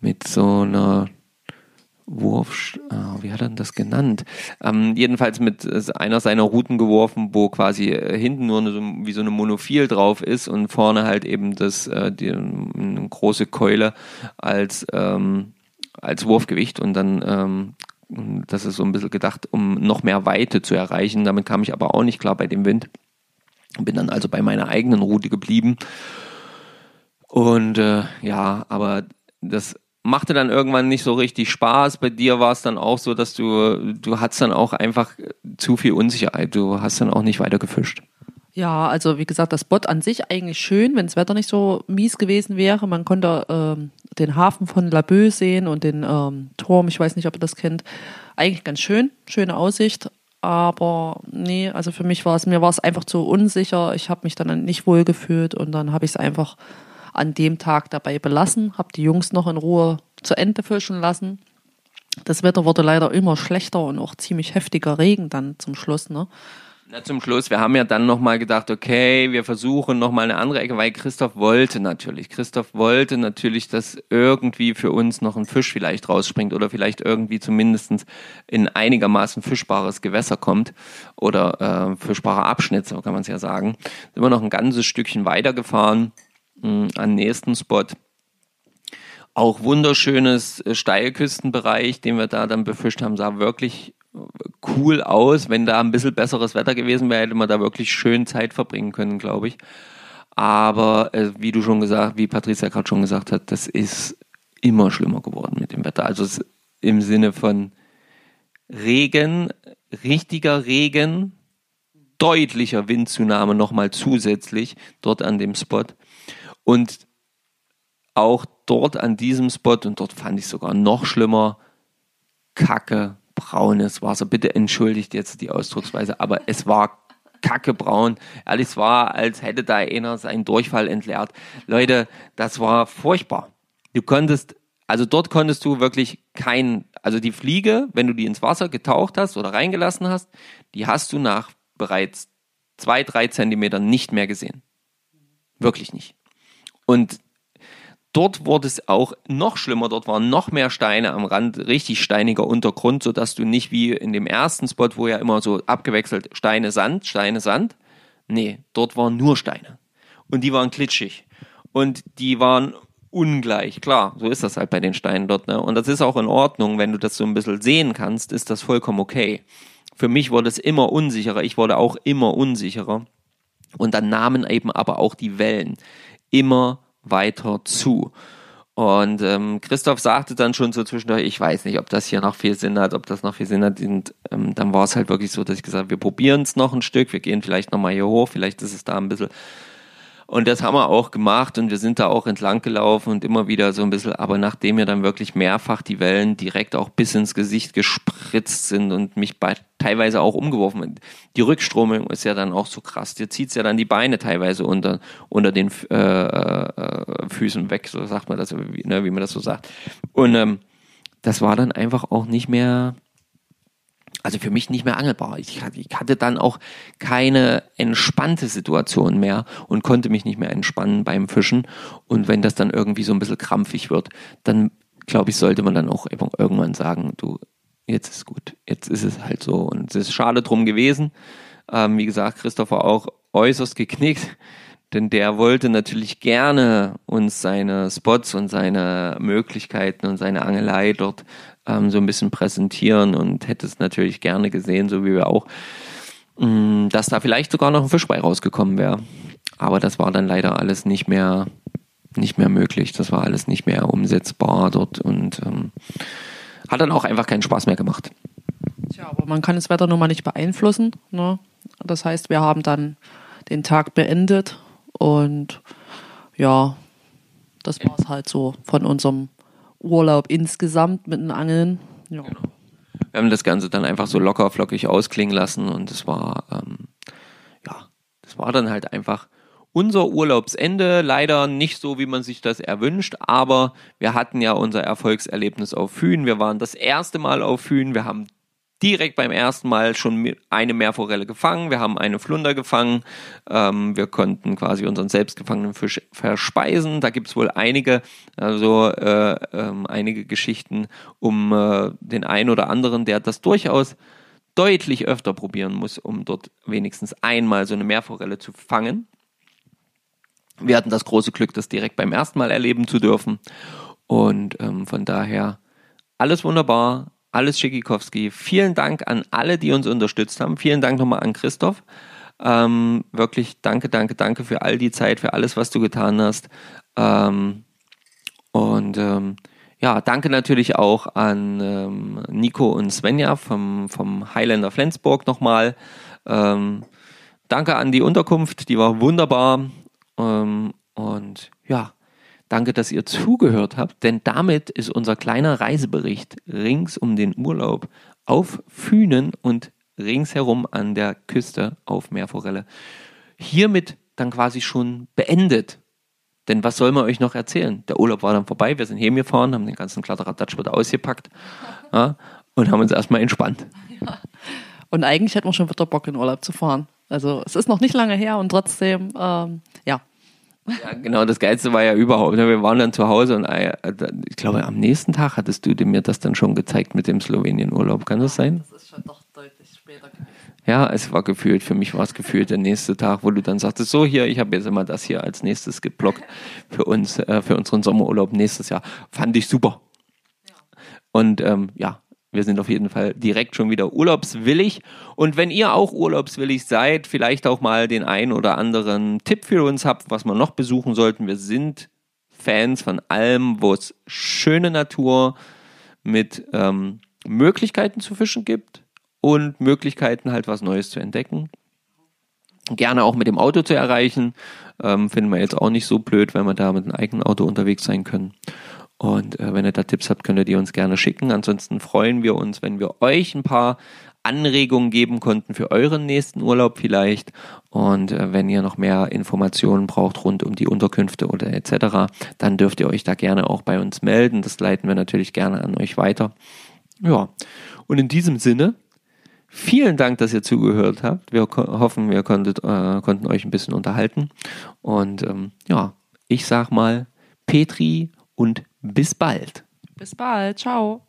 [SPEAKER 1] mit so einer Wurf, oh, wie hat er das genannt? Ähm, jedenfalls mit äh, einer seiner Routen geworfen, wo quasi äh, hinten nur eine, wie so eine Monophil drauf ist und vorne halt eben das, äh, die, eine große Keule als, ähm, als Wurfgewicht und dann ähm, das ist so ein bisschen gedacht, um noch mehr Weite zu erreichen. Damit kam ich aber auch nicht klar bei dem Wind. Bin dann also bei meiner eigenen Route geblieben. Und äh, ja, aber das machte dann irgendwann nicht so richtig Spaß. Bei dir war es dann auch so, dass du, du hattest dann auch einfach zu viel Unsicherheit. Du hast dann auch nicht weiter gefischt.
[SPEAKER 3] Ja, also wie gesagt, das Spot an sich eigentlich schön, wenn das Wetter nicht so mies gewesen wäre. Man konnte ähm, den Hafen von Laboe sehen und den ähm, Turm, ich weiß nicht, ob ihr das kennt. Eigentlich ganz schön, schöne Aussicht. Aber nee, also für mich war es, mir war es einfach zu unsicher. Ich habe mich dann nicht wohl gefühlt und dann habe ich es einfach an dem Tag dabei belassen, habe die Jungs noch in Ruhe zu Ende fischen lassen. Das Wetter wurde leider immer schlechter und auch ziemlich heftiger Regen dann zum Schluss. Ne?
[SPEAKER 1] Na, zum Schluss, wir haben ja dann nochmal gedacht, okay, wir versuchen nochmal eine andere Ecke, weil Christoph wollte natürlich. Christoph wollte natürlich, dass irgendwie für uns noch ein Fisch vielleicht rausspringt oder vielleicht irgendwie zumindest in einigermaßen fischbares Gewässer kommt oder äh, fischbarer Abschnitt, so kann man es ja sagen. Sind wir noch ein ganzes Stückchen weitergefahren mh, hm, an nächsten Spot. Auch wunderschönes äh, Steilküstenbereich, den wir da dann befischt haben, sah wirklich cool aus. Wenn da ein bisschen besseres Wetter gewesen wäre, hätte man da wirklich schön Zeit verbringen können, glaube ich. Aber äh, wie du schon gesagt, wie Patricia gerade schon gesagt hat, das ist immer schlimmer geworden mit dem Wetter. Also im Sinne von Regen, richtiger Regen, deutlicher Windzunahme nochmal zusätzlich dort an dem Spot. Und auch dort an diesem Spot, und dort fand ich sogar noch schlimmer, Kacke, braunes Wasser. Bitte entschuldigt jetzt die Ausdrucksweise, aber es war kackebraun. Ehrlich, es war, als hätte da einer seinen Durchfall entleert. Leute, das war furchtbar. Du konntest, also dort konntest du wirklich kein, also die Fliege, wenn du die ins Wasser getaucht hast oder reingelassen hast, die hast du nach bereits zwei, drei Zentimetern nicht mehr gesehen. Wirklich nicht. Und Dort wurde es auch noch schlimmer, dort waren noch mehr Steine am Rand, richtig steiniger Untergrund, sodass du nicht wie in dem ersten Spot, wo ja immer so abgewechselt Steine, Sand, Steine, Sand. Nee, dort waren nur Steine. Und die waren klitschig. Und die waren ungleich. Klar, so ist das halt bei den Steinen dort. Ne? Und das ist auch in Ordnung, wenn du das so ein bisschen sehen kannst, ist das vollkommen okay. Für mich wurde es immer unsicherer. Ich wurde auch immer unsicherer. Und dann nahmen eben aber auch die Wellen immer weiter zu. Und ähm, Christoph sagte dann schon so zwischendurch, ich weiß nicht, ob das hier noch viel Sinn hat, ob das noch viel Sinn hat. Und ähm, dann war es halt wirklich so, dass ich gesagt habe, wir probieren es noch ein Stück, wir gehen vielleicht nochmal hier hoch, vielleicht ist es da ein bisschen und das haben wir auch gemacht und wir sind da auch entlang gelaufen und immer wieder so ein bisschen, aber nachdem mir dann wirklich mehrfach die Wellen direkt auch bis ins Gesicht gespritzt sind und mich bei, teilweise auch umgeworfen. Die Rückstromung ist ja dann auch so krass. Dir zieht's ja dann die Beine teilweise unter, unter den äh, äh, Füßen weg, so sagt man das, wie, ne, wie man das so sagt. Und ähm, das war dann einfach auch nicht mehr also für mich nicht mehr angelbar. Ich, hatte dann auch keine entspannte Situation mehr und konnte mich nicht mehr entspannen beim Fischen. Und wenn das dann irgendwie so ein bisschen krampfig wird, dann glaube ich, sollte man dann auch irgendwann sagen, du, jetzt ist gut, jetzt ist es halt so. Und es ist schade drum gewesen. Ähm, wie gesagt, Christopher auch äußerst geknickt, denn der wollte natürlich gerne uns seine Spots und seine Möglichkeiten und seine Angelei dort ähm, so ein bisschen präsentieren und hätte es natürlich gerne gesehen, so wie wir auch, mh, mm, dass da vielleicht sogar noch ein Fisch bei rausgekommen wäre. Aber das war dann leider alles nicht mehr, nicht mehr möglich. Das war alles nicht mehr umsetzbar dort und ähm, hat dann auch einfach keinen Spaß mehr gemacht.
[SPEAKER 3] Tja, aber man kann das Wetter nun mal nicht beeinflussen. Ne? Das heißt, wir haben dann den Tag beendet und ja, das war es halt so von unserem Urlaub insgesamt mit den Angeln. Ja. Genau.
[SPEAKER 1] Wir haben das Ganze dann einfach so locker flockig ausklingen lassen und es war, ähm, ja, das war dann halt einfach unser Urlaubsende. Leider nicht so, wie man sich das erwünscht, aber wir hatten ja unser Erfolgserlebnis auf Fühn. Wir waren das erste Mal auf Fühn. Wir haben direkt beim ersten Mal schon eine Meerforelle gefangen. Wir haben eine Flunder gefangen. Ähm, wir konnten quasi unseren selbstgefangenen Fisch verspeisen. Da gibt es wohl einige, also äh, ähm, einige Geschichten um äh, den einen oder anderen, der das durchaus deutlich öfter probieren muss, um dort wenigstens einmal so eine Meerforelle zu fangen. Wir hatten das große Glück, das direkt beim ersten Mal erleben zu dürfen. Und ähm, von daher alles wunderbar, alles Schickikowski. Vielen Dank an alle, die uns unterstützt haben. Vielen Dank nochmal an Christoph. Ähm, wirklich danke, danke, danke für all die Zeit, für alles, was du getan hast. Ähm, und ähm, ja, danke natürlich auch an ähm, Nico und Svenja vom, vom Highlander Flensburg nochmal. Ähm, danke an die Unterkunft, die war wunderbar. Ähm, und ja, danke, dass ihr zugehört habt, denn damit ist unser kleiner Reisebericht rings um den Urlaub auf Fünen und ringsherum an der Küste auf Meerforelle hiermit dann quasi schon beendet. Denn was soll man euch noch erzählen? Der Urlaub war dann vorbei, wir sind heimgefahren, haben den ganzen Kladderadatsch wieder ausgepackt ja, und haben uns erstmal entspannt. Ja.
[SPEAKER 3] Und eigentlich hätten wir schon wieder Bock in Urlaub zu fahren. Also es ist noch nicht lange her und trotzdem, ähm, ja.
[SPEAKER 1] Ja, genau, das Geilste war ja überhaupt. Ne, wir waren dann zu Hause und äh, ich glaube, am nächsten Tag hattest du mir das dann schon gezeigt mit dem Slowenien-Urlaub. Kann das sein? Das ist schon doch deutlich später gewesen. Ja, es war gefühlt, für mich war es gefühlt der nächste Tag, wo du dann sagtest, so hier, ich habe jetzt immer das hier als nächstes geblockt für uns, äh, für unseren Sommerurlaub nächstes Jahr. Fand ich super. Ja. Und ähm, ja, wir sind auf jeden Fall direkt schon wieder urlaubswillig. Und wenn ihr auch urlaubswillig seid, vielleicht auch mal den einen oder anderen Tipp für uns habt, was wir noch besuchen sollten. Wir sind Fans von allem, wo es schöne Natur mit ähm, Möglichkeiten zu fischen gibt und Möglichkeiten, halt was Neues zu entdecken. Gerne auch mit dem Auto zu erreichen. Ähm, finden wir jetzt auch nicht so blöd, wenn wir da mit einem eigenen Auto unterwegs sein können. Und äh, wenn ihr da Tipps habt, könnt ihr die uns gerne schicken. Ansonsten freuen wir uns, wenn wir euch ein paar Anregungen geben konnten für euren nächsten Urlaub vielleicht. Und äh, wenn ihr noch mehr Informationen braucht rund um die Unterkünfte oder etc., dann dürft ihr euch da gerne auch bei uns melden. Das leiten wir natürlich gerne an euch weiter. Ja, und in diesem Sinne Vielen Dank, dass ihr zugehört habt. Wir hoffen, wir konntet, äh, konnten euch ein bisschen unterhalten. Und ähm, ja, ich sag mal Petri und bis bald.
[SPEAKER 3] Bis bald. Ciao.